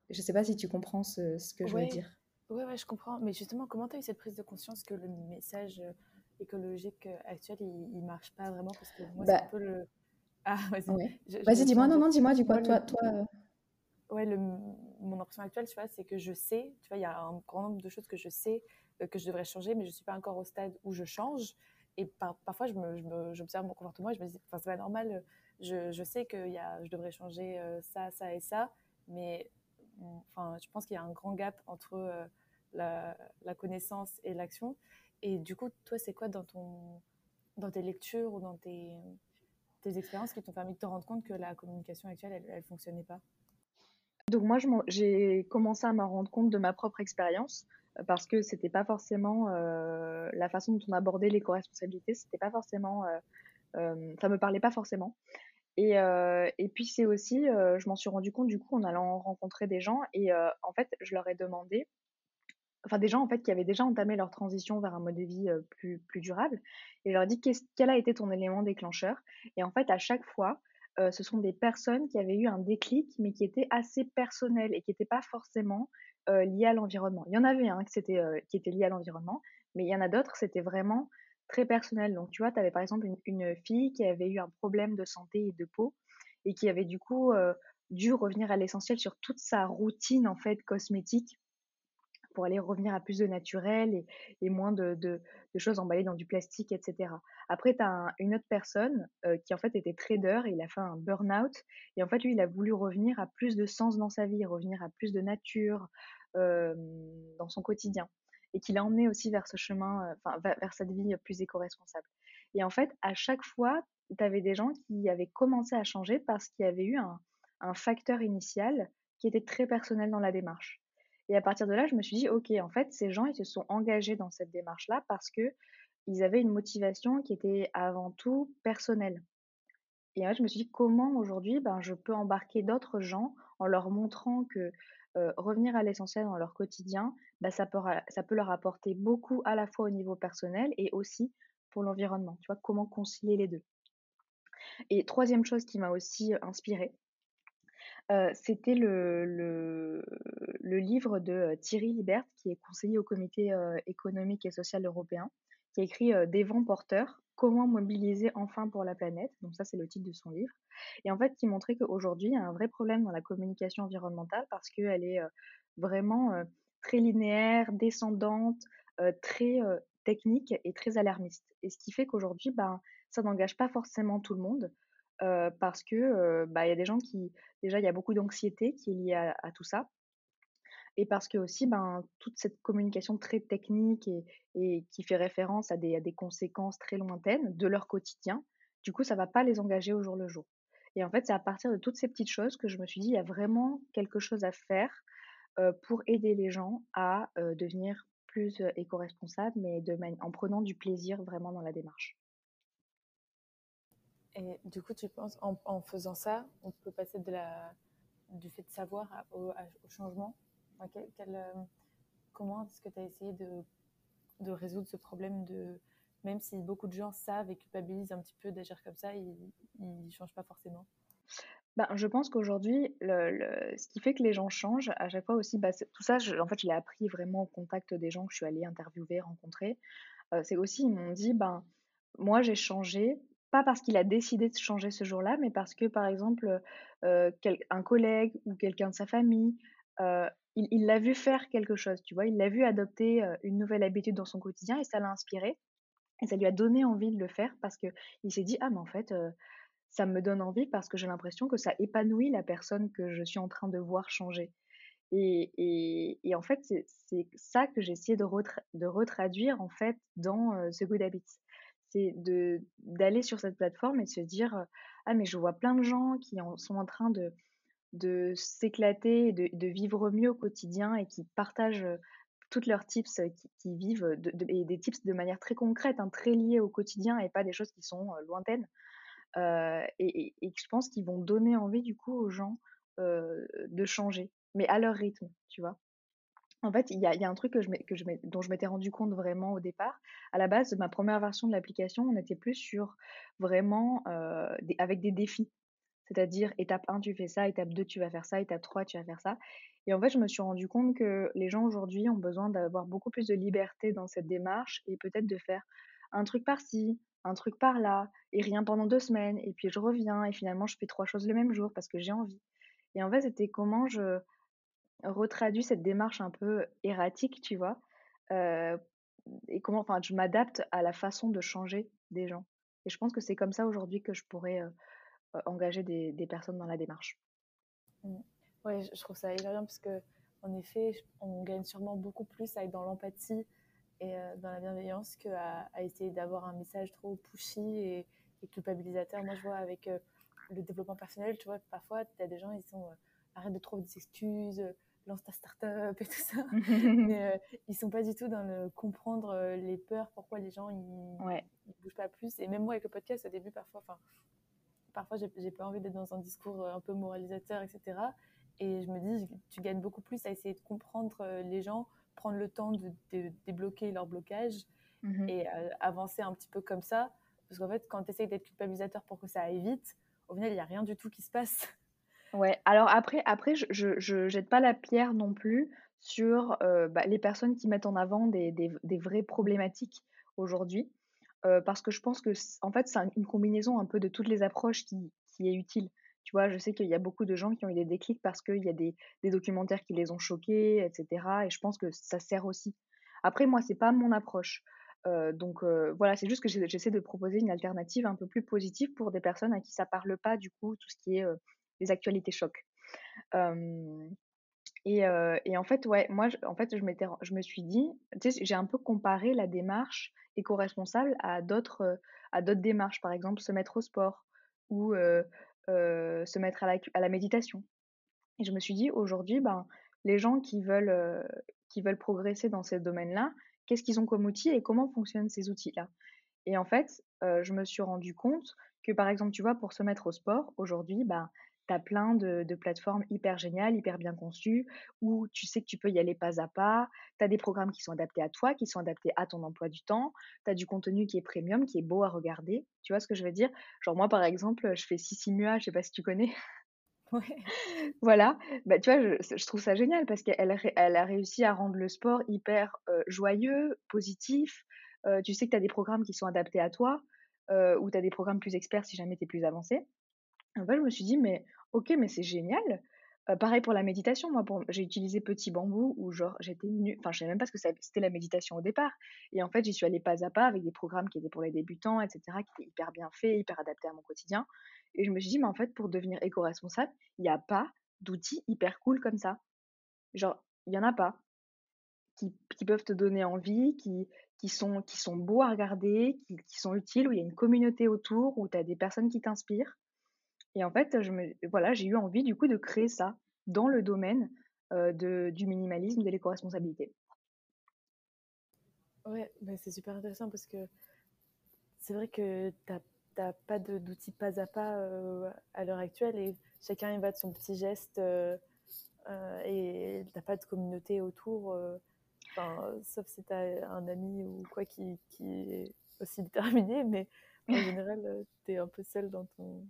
B: Je ne sais pas si tu comprends ce, ce que je veux dire.
A: Oui, ouais, je comprends. Mais justement, comment tu as eu cette prise de conscience que le message euh, écologique euh, actuel, il ne marche pas vraiment? Parce que moi, c'est bah un peu le...
B: Ah, vas-y. Vas-y, dis-moi, non, non, dis-moi, du quoi, toi... toi euh.
A: Ouais, le, mon impression actuelle, tu vois, c'est que je sais, tu vois, il y a un grand nombre de choses que je sais que je devrais changer, mais je ne suis pas encore au stade où je change. Et parfois, j'observe mon comportement et je me dis, enfin, c'est pas normal, je, je sais que y a, je devrais changer euh, ça, ça et ça, mais enfin, je pense qu'il y a un grand gap entre la, connaissance et l'action. Et du coup, toi, c'est quoi dans, ton, dans tes lectures ou dans tes, tes expériences qui t'ont permis de te rendre compte que la communication actuelle, elle ne fonctionnait pas?
B: Donc moi, j'ai commencé à me rendre compte de ma propre expérience parce que c'était pas forcément euh, la façon dont on abordait l'éco-responsabilité, c'était pas forcément, euh, euh, ça me parlait pas forcément. Et, et puis c'est aussi, je m'en suis rendu compte du coup en allant rencontrer des gens et en fait je leur ai demandé enfin des gens en fait qui avaient déjà entamé leur transition vers un mode de vie plus, plus durable. Et je leur ai dit quel a été ton élément déclencheur. Et en fait, à chaque fois, ce sont des personnes qui avaient eu un déclic, mais qui étaient assez personnels et qui n'étaient pas forcément liés à l'environnement. Il y en avait un qui, était, qui était lié à l'environnement, mais il y en a d'autres, c'était vraiment très personnel. Donc tu vois, tu avais par exemple une, une, fille qui avait eu un problème de santé et de peau et qui avait du coup dû revenir à l'essentiel sur toute sa routine en fait cosmétique pour aller revenir à plus de naturel et, moins de, choses emballées dans du plastique, etc. Après, tu as une autre personne euh, qui en fait était trader et il a fait un burn-out. Et en fait, lui, il a voulu revenir à plus de sens dans sa vie, revenir à plus de nature dans son quotidien. Et qui l'a emmené aussi vers ce chemin, euh, enfin, vers cette vie plus éco-responsable. Et en fait, à chaque fois, tu avais des gens qui avaient commencé à changer parce qu'il y avait eu un facteur initial qui était très personnel dans la démarche. Et à partir de là, je me suis dit, OK, en fait, ces gens, ils se sont engagés dans cette démarche-là parce que ils avaient une motivation qui était avant tout personnelle. Et en fait, je me suis dit, comment aujourd'hui, ben, je peux embarquer d'autres gens en leur montrant que revenir à l'essentiel dans leur quotidien, ben, ça, peut, ça peut leur apporter beaucoup à la fois au niveau personnel et aussi pour l'environnement. Tu vois, comment concilier les deux. Et troisième chose qui m'a aussi inspirée, c'était le, le, livre de Thierry Libert, qui est conseiller au Comité économique et social européen, qui a écrit Des vents porteurs, comment mobiliser enfin pour la planète. Donc ça, c'est le titre de son livre. Et en fait, qui montrait qu'aujourd'hui, il y a un vrai problème dans la communication environnementale parce qu'elle est vraiment très linéaire, descendante, très technique et très alarmiste. Et ce qui fait qu'aujourd'hui, ben, ça n'engage pas forcément tout le monde parce que bah, y a des gens qui déjà il y a beaucoup d'anxiété qui est liée à, tout ça et parce que aussi ben toute cette communication très technique et, et qui fait référence à des, à des, conséquences très lointaines de leur quotidien du coup ça va pas les engager au jour le jour et en fait c'est à partir de toutes ces petites choses que je me suis dit il y a vraiment quelque chose à faire pour aider les gens à devenir plus éco-responsables mais en prenant du plaisir vraiment dans la démarche
A: et du coup, tu penses, en, faisant ça, on peut passer de la, du fait de savoir au, changement? Euh, Comment est-ce que tu as essayé de, de, résoudre ce problème de, même si beaucoup de gens savent et culpabilisent un petit peu d'agir comme ça, ils ne changent pas forcément?
B: Ben, je pense qu'aujourd'hui, ce qui fait que les gens changent, à chaque fois aussi, bah, tout ça, je, en fait, je l'ai appris vraiment au contact des gens que je suis allée interviewer, rencontrer. Euh, c'est aussi, ils m'ont dit, ben, moi, j'ai changé pas parce qu'il a décidé de changer ce jour-là, mais parce que, par exemple, euh, un collègue ou quelqu'un de sa famille, euh, il l'a vu faire quelque chose, tu vois, il l'a vu adopter euh, une nouvelle habitude dans son quotidien et ça l'a inspiré. Et ça lui a donné envie de le faire parce qu'il s'est dit, ah, mais en fait, ça me donne envie parce que j'ai l'impression que ça épanouit la personne que je suis en train de voir changer. Et, en fait, c'est ça que j'ai essayé de, de, retraduire en fait dans The Good Habits de d'aller sur cette plateforme et de se dire ah mais je vois plein de gens qui en, sont en train de de s'éclater, de, de vivre mieux au quotidien et qui partagent toutes leurs tips, qui, vivent et des tips de manière très concrète, hein, très liées au quotidien et pas des choses qui sont lointaines. Et, et, je pense qu'ils vont donner envie du coup aux gens de changer, mais à leur rythme, tu vois? En fait, il y a, un truc dont je m'étais rendu compte vraiment au départ. À la base, ma première version de l'application, on était plus sur vraiment euh, avec des défis. C'est-à-dire, étape 1, tu fais ça, étape 2, tu vas faire ça, étape 3, tu vas faire ça. Et en fait, je me suis rendu compte que les gens aujourd'hui ont besoin d'avoir beaucoup plus de liberté dans cette démarche et peut-être de faire un truc par-ci, un truc par-là, et rien pendant deux semaines, et puis je reviens, et finalement, je fais trois choses le même jour parce que j'ai envie. Et en fait, c'était comment je retraduit cette démarche un peu erratique, tu vois, et comment, enfin, je m'adapte à la façon de changer des gens. Et je pense que c'est comme ça aujourd'hui que je pourrais engager des, personnes dans la démarche.
A: Mmh. Ouais, je trouve ça bien parce que, en effet, on gagne sûrement beaucoup plus à être dans l'empathie et dans la bienveillance qu'à essayer d'avoir un message trop pushy et, culpabilisateur. Moi, je vois avec le développement personnel, tu vois, parfois, tu as des gens, ils sont arrête de trouver des excuses, lance ta start-up et tout ça. <laughs> mais ils ils sont pas du tout dans le comprendre les peurs, pourquoi les gens ils,
B: ouais.
A: bougent pas plus. Et même moi avec le podcast, au début, parfois, enfin, parfois j'ai pas envie d'être dans un discours un peu moralisateur, etc. Et je me dis, tu gagnes beaucoup plus à essayer de comprendre les gens, prendre le temps de, débloquer leur blocage mmh et avancer un petit peu comme ça. Parce qu'en fait, quand tu essayes d'être culpabilisateur pour que ça aille vite, au final, il n'y a rien du tout qui se passe.
B: Ouais, alors après, après je, je, jette pas la pierre non plus sur bah, les personnes qui mettent en avant des, des, vraies problématiques aujourd'hui, parce que je pense que en fait c'est une combinaison un peu de toutes les approches qui, qui est utile. Tu vois, je sais qu'il y a beaucoup de gens qui ont eu des déclics parce qu'il y a des, des, documentaires qui les ont choqués, etc. Et je pense que ça sert aussi. Après, moi, c'est pas mon approche. donc voilà, c'est juste que j'essaie de proposer une alternative un peu plus positive pour des personnes à qui ça parle pas du coup tout ce qui est les actualités chocs. Et, en fait, ouais, moi, je, en fait, je, je me suis dit, j'ai un peu comparé la démarche éco-responsable à d'autres, à d'autres démarches, par exemple, se mettre au sport ou se mettre à la, à la, méditation. Et je me suis dit, aujourd'hui, ben, les gens qui veulent, qui veulent progresser dans ces domaines-là, qu'est-ce qu'ils ont comme outils et comment fonctionnent ces outils-là? Et en fait, je me suis rendu compte que, par exemple, tu vois, pour se mettre au sport, aujourd'hui, ben, tu as plein de, plateformes hyper géniales, hyper bien conçues, où tu sais que tu peux y aller pas à pas. Tu as des programmes qui sont adaptés à toi, qui sont adaptés à ton emploi du temps. Tu as du contenu qui est premium, qui est beau à regarder. Tu vois ce que je veux dire? Genre moi, par exemple, je fais Sissi Mua, je sais pas si tu connais. <laughs>
A: Ouais. <laughs>
B: voilà, bah, tu vois, je, trouve ça génial parce qu'elle elle a réussi à rendre le sport hyper joyeux, positif. tu sais que tu as des programmes qui sont adaptés à toi, ou tu as des programmes plus experts si jamais tu es plus avancé. En fait, je me suis dit, mais OK, mais c'est génial. pareil pour la méditation, moi, j'ai utilisé Petit Bambou où genre j'étais nulle, enfin je savais même pas ce que c'était la méditation au départ. Et en fait, j'y suis allée pas à pas avec des programmes qui étaient pour les débutants, etc., qui étaient hyper bien faits, hyper adaptés à mon quotidien. Et je me suis dit, mais en fait, pour devenir éco-responsable, il n'y a pas d'outils hyper cool comme ça. Genre, il y en a pas. Qui, peuvent te donner envie, qui, qui, sont, qui sont beaux à regarder, qui, qui sont utiles, où il y a une communauté autour, où tu as des personnes qui t'inspirent. Et en fait, je me, voilà, j'ai eu envie du coup de créer ça dans le domaine de, du minimalisme, de l'éco-responsabilité.
A: Ouais, bah, c'est super intéressant parce que c'est vrai que tu n'as pas d'outils pas à pas à l'heure actuelle et chacun y va de son petit geste et tu n'as pas de communauté autour, sauf si tu as un ami ou quoi qui, qui est aussi <laughs> déterminé, mais en <laughs> général, tu es un peu seul dans ton,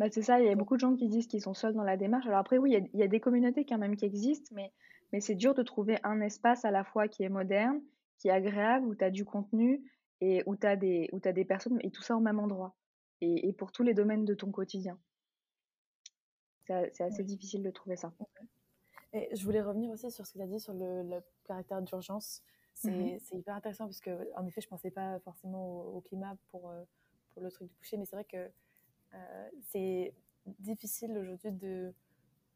B: bah, c'est ça, il y a beaucoup de gens qui disent qu'ils sont seuls dans la démarche. Alors après, oui, il y, a, des communautés quand même qui existent, mais, mais c'est dur de trouver un espace à la fois qui est moderne, qui est agréable, où tu as du contenu et où tu as, des, as des personnes, et tout ça au même endroit. Et, pour tous les domaines de ton quotidien. C'est assez difficile de trouver ça.
A: Et je voulais revenir aussi sur ce que tu as dit sur le, caractère d'urgence. Mmh c'est hyper intéressant parce que, en effet, je ne pensais pas forcément au, climat pour, euh, pour le truc du coucher, mais c'est vrai que c'est difficile aujourd'hui de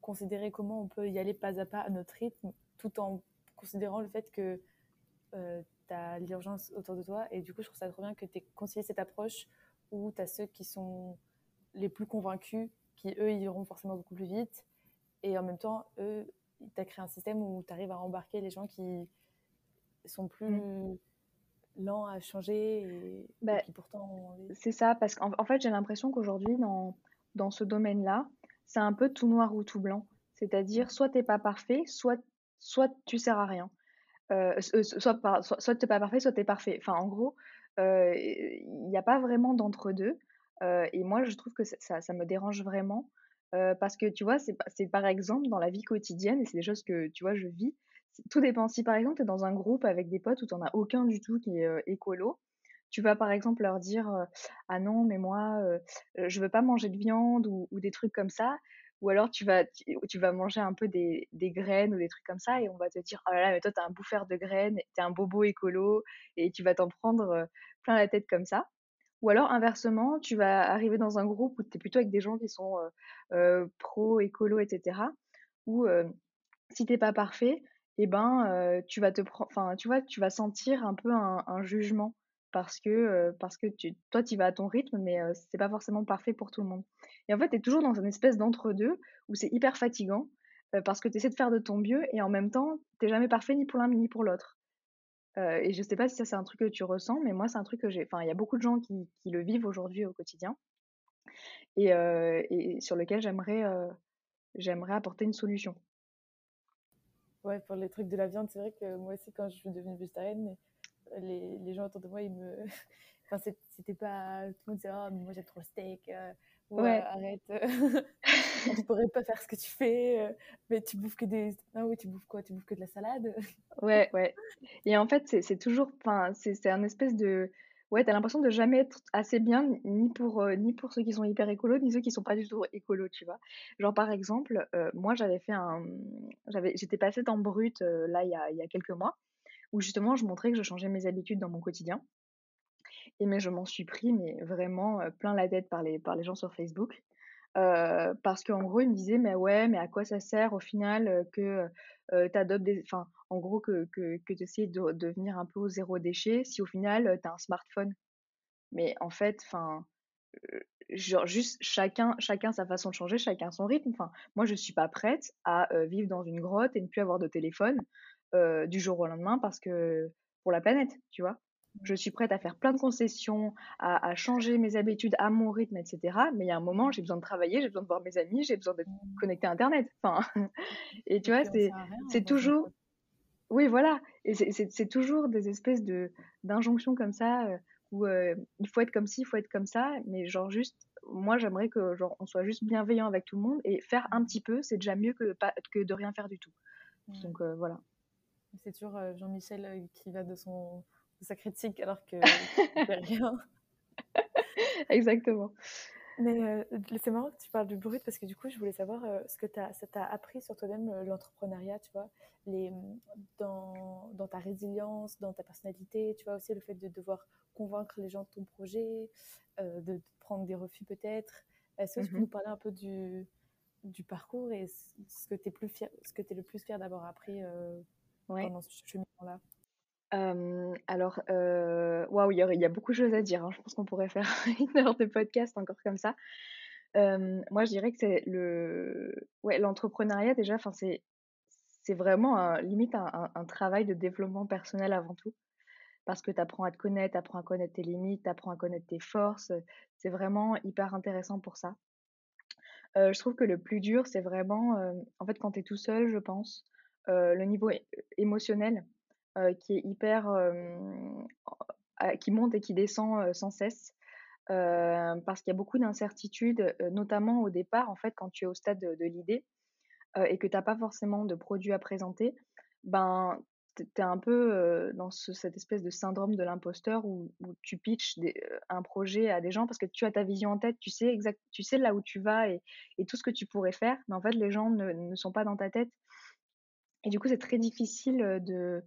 A: considérer comment on peut y aller pas à pas à notre rythme, tout en considérant le fait que euh, tu as l'urgence autour de toi. Et du coup, je trouve ça trop bien que tu aies conseillé cette approche où tu as ceux qui sont les plus convaincus, qui eux iront forcément beaucoup plus vite. Et en même temps, eux, tu as créé un système où tu arrives à embarquer les gens qui sont plus. Mmh lent à changer et,
B: bah,
A: pourtant...
B: C'est ça, parce qu'en fait, j'ai l'impression qu'aujourd'hui, dans, dans ce domaine-là, c'est un peu tout noir ou tout blanc. C'est-à-dire, soit t'es pas parfait, soit, soit tu sers à rien. Euh, euh soit, soit, soit t'es pas parfait, soit t'es parfait. Enfin, en gros, euh, il n'y a pas vraiment d'entre-deux. Euh, et moi, je trouve que ça, ça me dérange vraiment. parce que, tu vois, c'est par exemple dans la vie quotidienne, et c'est des choses que, tu vois, je vis, tout dépend. Si par exemple, tu es dans un groupe avec des potes où tu n'en as aucun du tout qui est écolo, tu vas par exemple leur dire Ah non, mais moi, je veux pas manger de viande ou, des trucs comme ça. Ou alors tu vas, tu, vas manger un peu des, des, graines ou des trucs comme ça et on va te dire Oh là là, mais toi, tu un bouffeur de graines, tu es un bobo écolo et tu vas t'en prendre plein la tête comme ça. Ou alors inversement, tu vas arriver dans un groupe où tu es plutôt avec des gens qui sont pro, écolo, etc où si t'es pas parfait, et ben tu vas te enfin tu vois, tu vas sentir un peu un, jugement parce que parce que tu, toi tu vas à ton rythme, mais c'est pas forcément parfait pour tout le monde. Et en fait, tu es toujours dans une espèce d'entre-deux où c'est hyper fatigant parce que tu essaies de faire de ton mieux et en même temps, t'es jamais parfait ni pour l'un ni pour l'autre. et je sais pas si ça c'est un truc que tu ressens, mais moi c'est un truc que j'ai. Enfin, il y a beaucoup de gens qui, qui le vivent aujourd'hui au quotidien et, et sur lequel j'aimerais j'aimerais apporter une solution.
A: Ouais, pour les trucs de la viande, c'est vrai que moi aussi, quand je suis devenue végétarienne, les, les gens autour de moi, ils me. <laughs> enfin, c'était pas. Tout le monde disait, oh, mais moi j'aime trop le steak. Euh, ouais, arrête. <laughs> tu pourrais pas faire ce que tu fais. Euh, mais tu bouffes que des. Ah oui, tu bouffes quoi? Tu bouffes que de la salade?
B: Ouais, ouais. Et en fait, c'est toujours. Enfin, c'est un espèce de ouais, t'as l'impression de jamais être assez bien, ni pour, euh, ni pour ceux qui sont hyper écolos, ni ceux qui sont pas du tout écolos, tu vois. Genre, par exemple, euh, moi, j'avais fait un. J'étais passée dans Brut, euh, là, il y a, y a quelques mois, où justement, je montrais que je changeais mes habitudes dans mon quotidien. Et mais je m'en suis pris, mais vraiment plein la tête par les, par les gens sur Facebook. Parce qu'en gros, ils me disaient, mais ouais, mais à quoi ça sert au final que tu adoptes des. Enfin, en gros, que, que, tu essaies de devenir un peu zéro déchet si au final tu as un smartphone. Mais en fait, enfin, genre juste chacun, chacun sa façon de changer, chacun son rythme. Enfin, moi, je suis pas prête à vivre dans une grotte et ne plus avoir de téléphone du jour au lendemain parce que pour la planète, tu vois? Je suis prête à faire plein de concessions, à, changer mes habitudes à mon rythme, etc. Mais il y a un moment, j'ai besoin de travailler, j'ai besoin de voir mes amis, j'ai besoin d'être mmh. connectée à Internet. Enfin, <laughs> et tu vois, c'est toujours. Oui, voilà. Et c'est toujours des espèces de d'injonctions comme ça euh, où euh, il faut être comme ci, il faut être comme ça. Mais genre juste, moi, j'aimerais que genre on soit juste bienveillant avec tout le monde et faire un petit peu, c'est déjà mieux que pas que de rien faire du tout. Mmh. Donc euh, voilà.
A: C'est toujours Jean-Michel qui va de son sa critique alors que <laughs> rien.
B: Exactement.
A: Mais euh, c'est marrant que tu parles du brut parce que du coup, je voulais savoir euh, ce que as, ça t'a appris sur toi-même, euh, l'entrepreneuriat, tu vois, les, dans, dans, ta résilience, dans ta personnalité, tu vois, aussi le fait de devoir convaincre les gens de ton projet, de prendre des refus peut-être. Est-ce que tu peux mmh nous parler un peu du, du parcours et ce que tu es, plus fier, ce que es le plus fier d'avoir appris pendant ce cheminement-là?
B: Alors, waouh, il y, a beaucoup de choses à dire. Hein. Je pense qu'on pourrait faire <laughs> une heure de podcast encore comme ça. moi, je dirais que le, ouais, l'entrepreneuriat déjà. Enfin, c'est, c'est vraiment un, limite un, travail de développement personnel avant tout, parce que tu apprends à te connaître, tu apprends à connaître tes limites, tu apprends à connaître tes forces. C'est vraiment hyper intéressant pour ça. je trouve que le plus dur, c'est vraiment, en fait, quand tu es tout seul, je pense, le niveau émotionnel qui est hyper, qui monte et qui descend sans cesse. parce qu'il y a beaucoup d'incertitudes, notamment au départ, en fait, quand tu es au stade de, l'idée et que tu n'as pas forcément de produit à présenter, ben, tu es un peu dans cette espèce de syndrome de l'imposteur où, tu pitches un projet à des gens parce que tu as ta vision en tête, tu sais, exact, tu sais là où tu vas et, tout ce que tu pourrais faire, mais en fait, les gens ne sont pas dans ta tête. Et du coup, c'est très difficile de,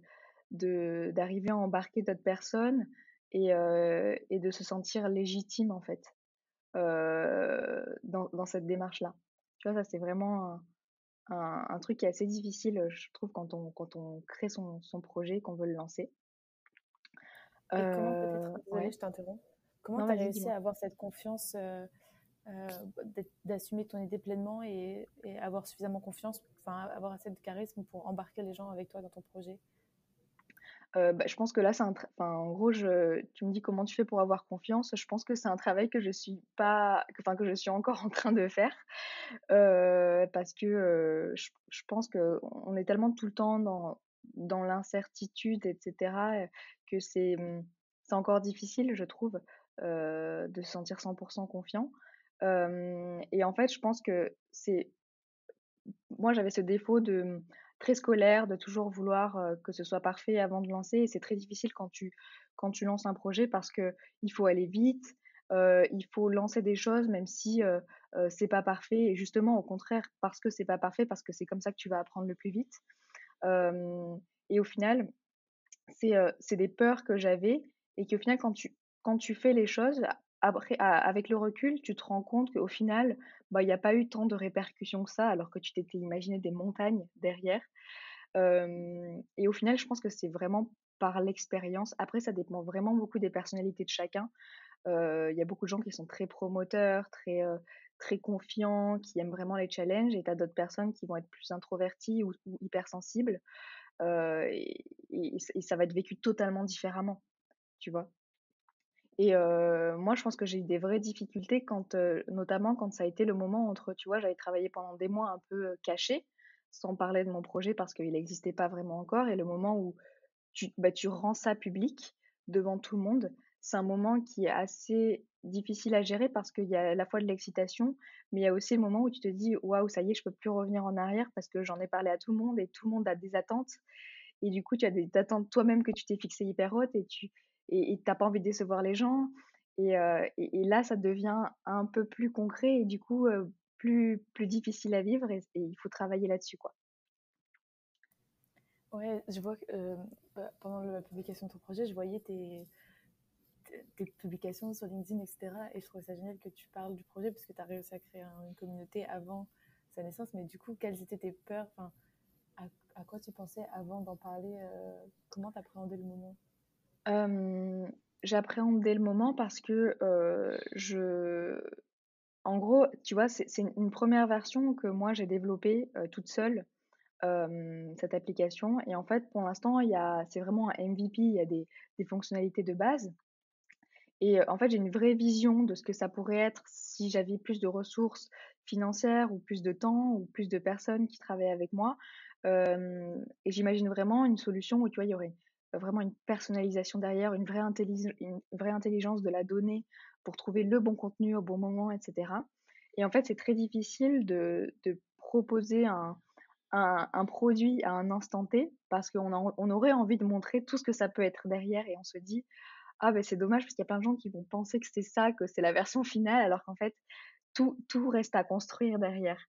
B: d'arriver à embarquer d'autres personnes et, et, de se sentir légitime en fait dans, dans, cette démarche-là. Tu vois, ça c'est vraiment un, un, truc qui est assez difficile, je trouve, quand on, quand on crée son, son projet, qu'on veut le lancer.
A: Et comment peut-être, je t'interromps, comment tu as réussi à avoir cette confiance d'assumer ton idée pleinement et, et, avoir suffisamment confiance, enfin avoir assez de charisme pour embarquer les gens avec toi dans ton projet?
B: Bah, je pense que là, c'est enfin, en gros, tu me dis: «Comment tu fais pour avoir confiance?» je pense que c'est un travail que je suis pas enfin, que je suis encore <laughs> en train de faire, parce que, je je pense qu'on est tellement tout le temps dans dans l'incertitude et cetera, que c'est, mmh, c'est encore difficile, je trouve, de se sentir 100% confiant, et en fait, je pense que c'est moi, j'avais ce défaut de, mmh, très scolaire, de toujours vouloir que ce soit parfait avant de lancer. Et c'est très difficile quand tu, quand tu lances un projet parce que il faut aller vite, il faut lancer des choses même si c'est pas parfait. Et justement, au contraire, parce que c'est pas parfait, parce que c'est comme ça que tu vas apprendre le plus vite. et au final, c'est des peurs que j'avais et qu'au final, quand tu, quand tu fais les choses, après, avec le recul, tu te rends compte qu'au final, bah, il n'y a pas eu tant de répercussions que ça, alors que tu t'étais imaginé des montagnes derrière. et au final, je pense que c'est vraiment par l'expérience. Après, ça dépend vraiment beaucoup des personnalités de chacun. Il y a beaucoup de gens qui sont très promoteurs, très, très confiants, qui aiment vraiment les challenges, et tu as d'autres personnes qui vont être plus introverties ou, hypersensibles. Et, ça va être vécu totalement différemment, tu vois? Et moi, je pense que j'ai eu des vraies difficultés quand, notamment quand ça a été le moment entre, tu vois, j'avais travaillé pendant des mois un peu caché, sans parler de mon projet parce qu'il n'existait pas vraiment encore, et le moment où tu, bah, tu rends ça public devant tout le monde, c'est un moment qui est assez difficile à gérer parce qu'il y a à la fois de l'excitation, mais il y a aussi le moment où tu te dis waouh, ça y est, je peux plus revenir en arrière parce que j'en ai parlé à tout le monde et tout le monde a des attentes. Et du coup, tu as des attentes toi-même que tu t'es fixé hyper hautes et tu et t'as pas envie de décevoir les gens. Et, et, là, ça devient un peu plus concret et du coup plus, plus difficile à vivre et, il faut travailler là-dessus. quoi.
A: Ouais, je vois que bah, pendant la publication de ton projet, je voyais tes, tes publications sur LinkedIn, etc. Et je trouve ça génial que tu parles du projet parce que tu as réussi à créer une communauté avant sa naissance. Mais du coup, quelles étaient tes peurs? Enfin, à, quoi tu pensais avant d'en parler euh, Comment tu appréhendais le moment?
B: J'appréhendais le moment parce que euh, je. En gros, tu vois, c'est une première version que moi j'ai développée euh, toute seule, cette application. Et en fait, pour l'instant, c'est vraiment un MVP, il y a des, des fonctionnalités de base. Et en fait, j'ai une vraie vision de ce que ça pourrait être si j'avais plus de ressources financières ou plus de temps ou plus de personnes qui travaillent avec moi. et j'imagine vraiment une solution où tu vois, il y aurait vraiment une personnalisation derrière, une vraie, une vraie intelligence de la donnée pour trouver le bon contenu au bon moment, etc. Et en fait, c'est très difficile de, de proposer un, un, un, produit à un instant T parce qu'on on aurait envie de montrer tout ce que ça peut être derrière et on se dit ah ben c'est dommage parce qu'il y a plein de gens qui vont penser que c'est ça, que c'est la version finale, alors qu'en fait tout, tout reste à construire derrière.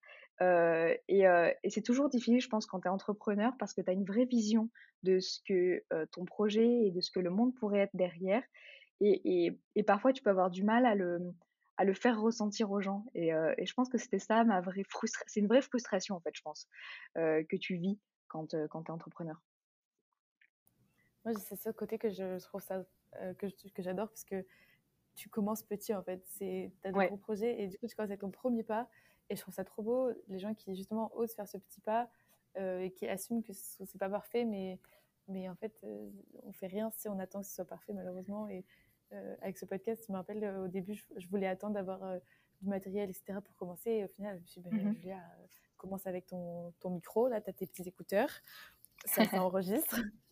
B: Euh, et, euh, et c'est toujours difficile, je pense, quand tu es entrepreneur parce que tu as une vraie vision de ce que euh, ton projet et de ce que le monde pourrait être derrière. Et, et, et parfois, tu peux avoir du mal à le, à le faire ressentir aux gens. Et, je pense que c'était ça ma vraie frustration. C'est une vraie frustration, en fait, je pense, que tu vis quand, quand tu es entrepreneur.
A: Moi, c'est ce côté que je trouve ça que, que j'adore parce que tu commences petit en fait. Tu as de gros projets et du coup, tu commences avec ton premier pas. Et je trouve ça trop beau, les gens qui justement osent faire ce petit pas euh, et qui assument que c'est pas parfait, mais, mais en fait, euh, on fait rien si on attend que ce soit parfait, malheureusement. Et avec ce podcast, je me rappelle au début, je, voulais attendre d'avoir du matériel, etc. pour commencer. Et au final, je me suis dit, ben, Julia, commence avec ton, ton micro, là, tu as tes petits écouteurs, ça, ça enregistre <laughs>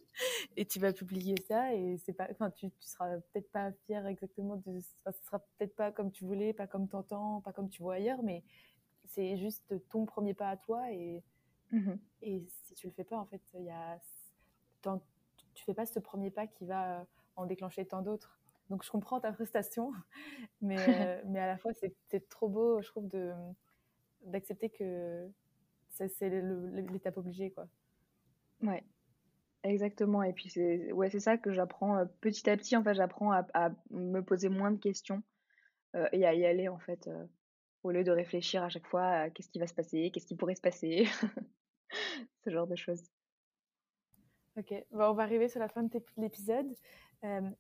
A: et tu vas publier ça et c'est pas enfin tu, tu seras peut-être pas fier exactement de enfin, ce sera peut-être pas comme tu voulais pas comme t'entends pas comme tu vois ailleurs mais c'est juste ton premier pas à toi et mmh et si tu le fais pas en fait il y a tu fais pas ce premier pas qui va en déclencher tant d'autres donc je comprends ta frustration <laughs> mais <laughs> euh, mais à la fois c'est trop beau je trouve de d'accepter que c'est l'étape obligée quoi
B: ouais Exactement. Et puis, c'est ouais, c'est ça que j'apprends petit à petit. En fait, j'apprends à, à me poser moins de questions et à y aller, en fait, au lieu de réfléchir à chaque fois à qu'est-ce qui va se passer, qu'est-ce qui pourrait se passer, <laughs> ce genre de choses.
A: Ok, bon, on va arriver sur la fin de l'épisode.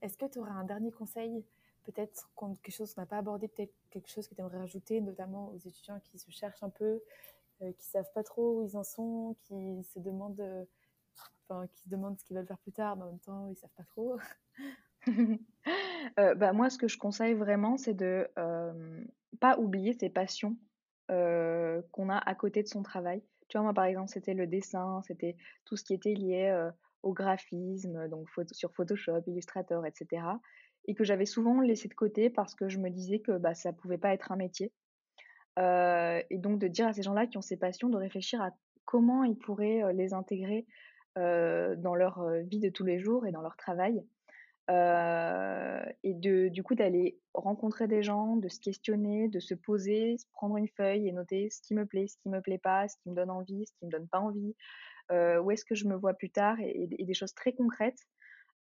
A: Est-ce que tu auras un dernier conseil Peut-être quelque chose qu'on n'a pas abordé, peut-être quelque chose que tu aimerais rajouter, notamment aux étudiants qui se cherchent un peu, qui qui savent pas trop où ils en sont, qui se demandent qui se demandent ce qu'ils veulent faire plus tard, mais en même temps, ils savent pas trop? <laughs>
B: euh, bah, moi, ce que je conseille vraiment, c'est de euh, pas oublier ses passions qu'on a à côté de son travail. Tu vois, moi, par exemple, c'était le dessin, c'était tout ce qui était lié au graphisme, donc sur Photoshop, Illustrator, etc. Et que j'avais souvent laissé de côté parce que je me disais que bah, ça pouvait pas être un métier. et donc de dire à ces gens-là qui ont ces passions de réfléchir à comment ils pourraient les intégrer dans leur vie de tous les jours et dans leur travail. Euh, et de, du coup d'aller rencontrer des gens, de se questionner, de se poser, prendre une feuille et noter ce qui me plaît, ce qui me plaît pas, ce qui me donne envie, ce qui me donne pas envie, où est-ce que je me vois plus tard et, des choses très concrètes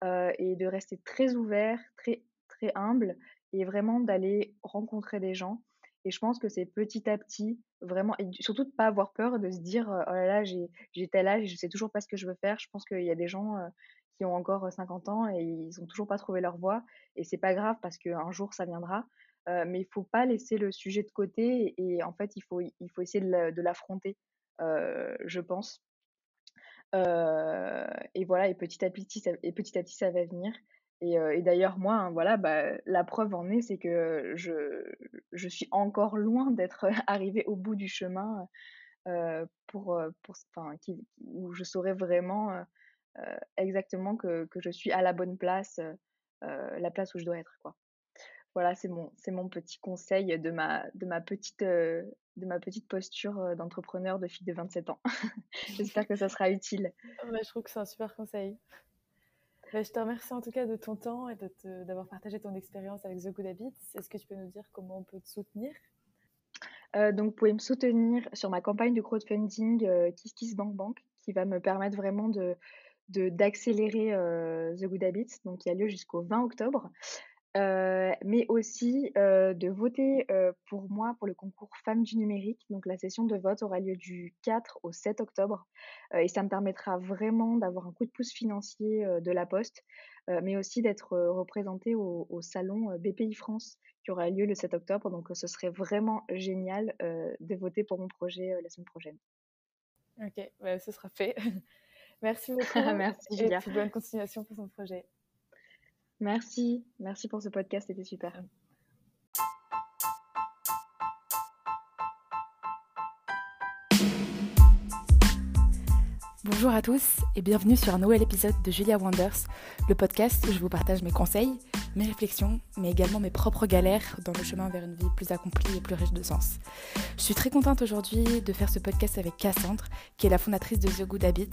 B: et de rester très ouvert, très très humble et vraiment d'aller rencontrer des gens. Et je pense que c'est petit à petit, vraiment, et surtout de pas avoir peur de se dire, oh là là, j'ai, tel âge je sais toujours pas ce que je veux faire. Je pense qu'il y a des gens qui ont encore 50 ans et ils ont toujours pas trouvé leur voie. Et c'est pas grave parce qu'un jour ça viendra. mais il faut pas laisser le sujet de côté et, en fait, il faut, il faut essayer de l'affronter, je pense. et voilà, et petit à petit, ça, et petit à petit, ça va venir. Et, d'ailleurs, moi, hein, voilà, bah, la preuve en est, c'est que je, je suis encore loin d'être <laughs> arrivée au bout du chemin pour, pour, où je saurais vraiment exactement que, que, je suis à la bonne place, la place où je dois être. Quoi. Voilà, c'est mon, c'est mon petit conseil de ma, de ma, petite, de ma petite posture d'entrepreneur de fille de 27 ans. <laughs> J'espère que ça sera utile.
A: Bah, je trouve que c'est un super conseil. Bah, je te remercie en tout cas de ton temps et d'avoir partagé ton expérience avec The Good Habits. Est-ce que tu peux nous dire comment on peut te soutenir?
B: Euh, donc, vous pouvez me soutenir sur ma campagne de crowdfunding euh, KissKissBankBank qui va me permettre vraiment de, d'accélérer euh, The Good Habits, donc qui a lieu jusqu'au 20 octobre. Euh, mais aussi euh, de voter pour moi pour le concours Femmes du numérique. Donc la session de vote aura lieu du 4 au 7 octobre et ça me permettra vraiment d'avoir un coup de pouce financier de la Poste, mais aussi d'être représentée au, salon BPI France qui aura lieu le 7 octobre. Donc ce serait vraiment génial de voter pour mon projet la semaine prochaine.
A: Ok, ce sera fait. <laughs> Merci <laughs> beaucoup.
B: Merci Julia.
A: Et bonne continuation pour son projet.
B: Merci, merci pour ce podcast, c'était super.
A: Bonjour à tous et bienvenue sur un nouvel épisode de Julia Wonders, le podcast où je vous partage mes conseils, mes réflexions, mais également mes propres galères dans le chemin vers une vie plus accomplie et plus riche de sens. Je suis très contente aujourd'hui de faire ce podcast avec Cassandre, qui est la fondatrice de The Good Habits,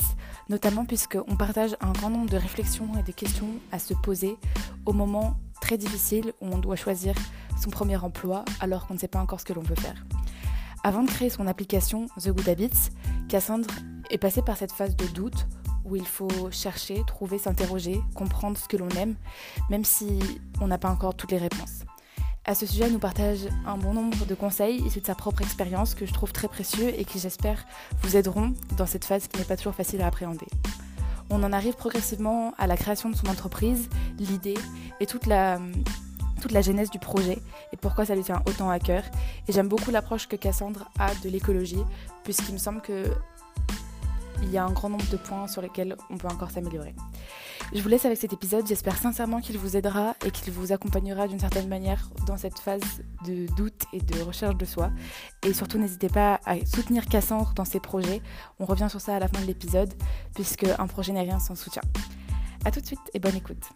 A: notamment puisqu'on partage un grand nombre de réflexions et de questions à se poser au moment très difficile où on doit choisir son premier emploi alors qu'on ne sait pas encore ce que l'on veut faire. Avant de créer son application The Good Habits, Cassandre est passée par cette phase de doute où il faut chercher, trouver, s'interroger, comprendre ce que l'on aime, même si on n'a pas encore toutes les réponses. À ce sujet, elle nous partage un bon nombre de conseils issus de sa propre expérience que je trouve très précieux et qui j'espère vous aideront dans cette phase qui n'est pas toujours facile à appréhender. On en arrive progressivement à la création de son entreprise, l'idée et toute la, toute la genèse du projet et pourquoi ça lui tient autant à cœur. Et j'aime beaucoup l'approche que Cassandre a de l'écologie, puisqu'il me semble que il y a un grand nombre de points sur lesquels on peut encore s'améliorer. Je vous laisse avec cet épisode, j'espère sincèrement qu'il vous aidera et qu'il vous accompagnera d'une certaine manière dans cette phase de doute et de recherche de soi. Et surtout n'hésitez pas à soutenir Cassandre dans ses projets, on revient sur ça à la fin de l'épisode, puisque un projet n'est rien sans soutien. A tout de suite et bonne écoute.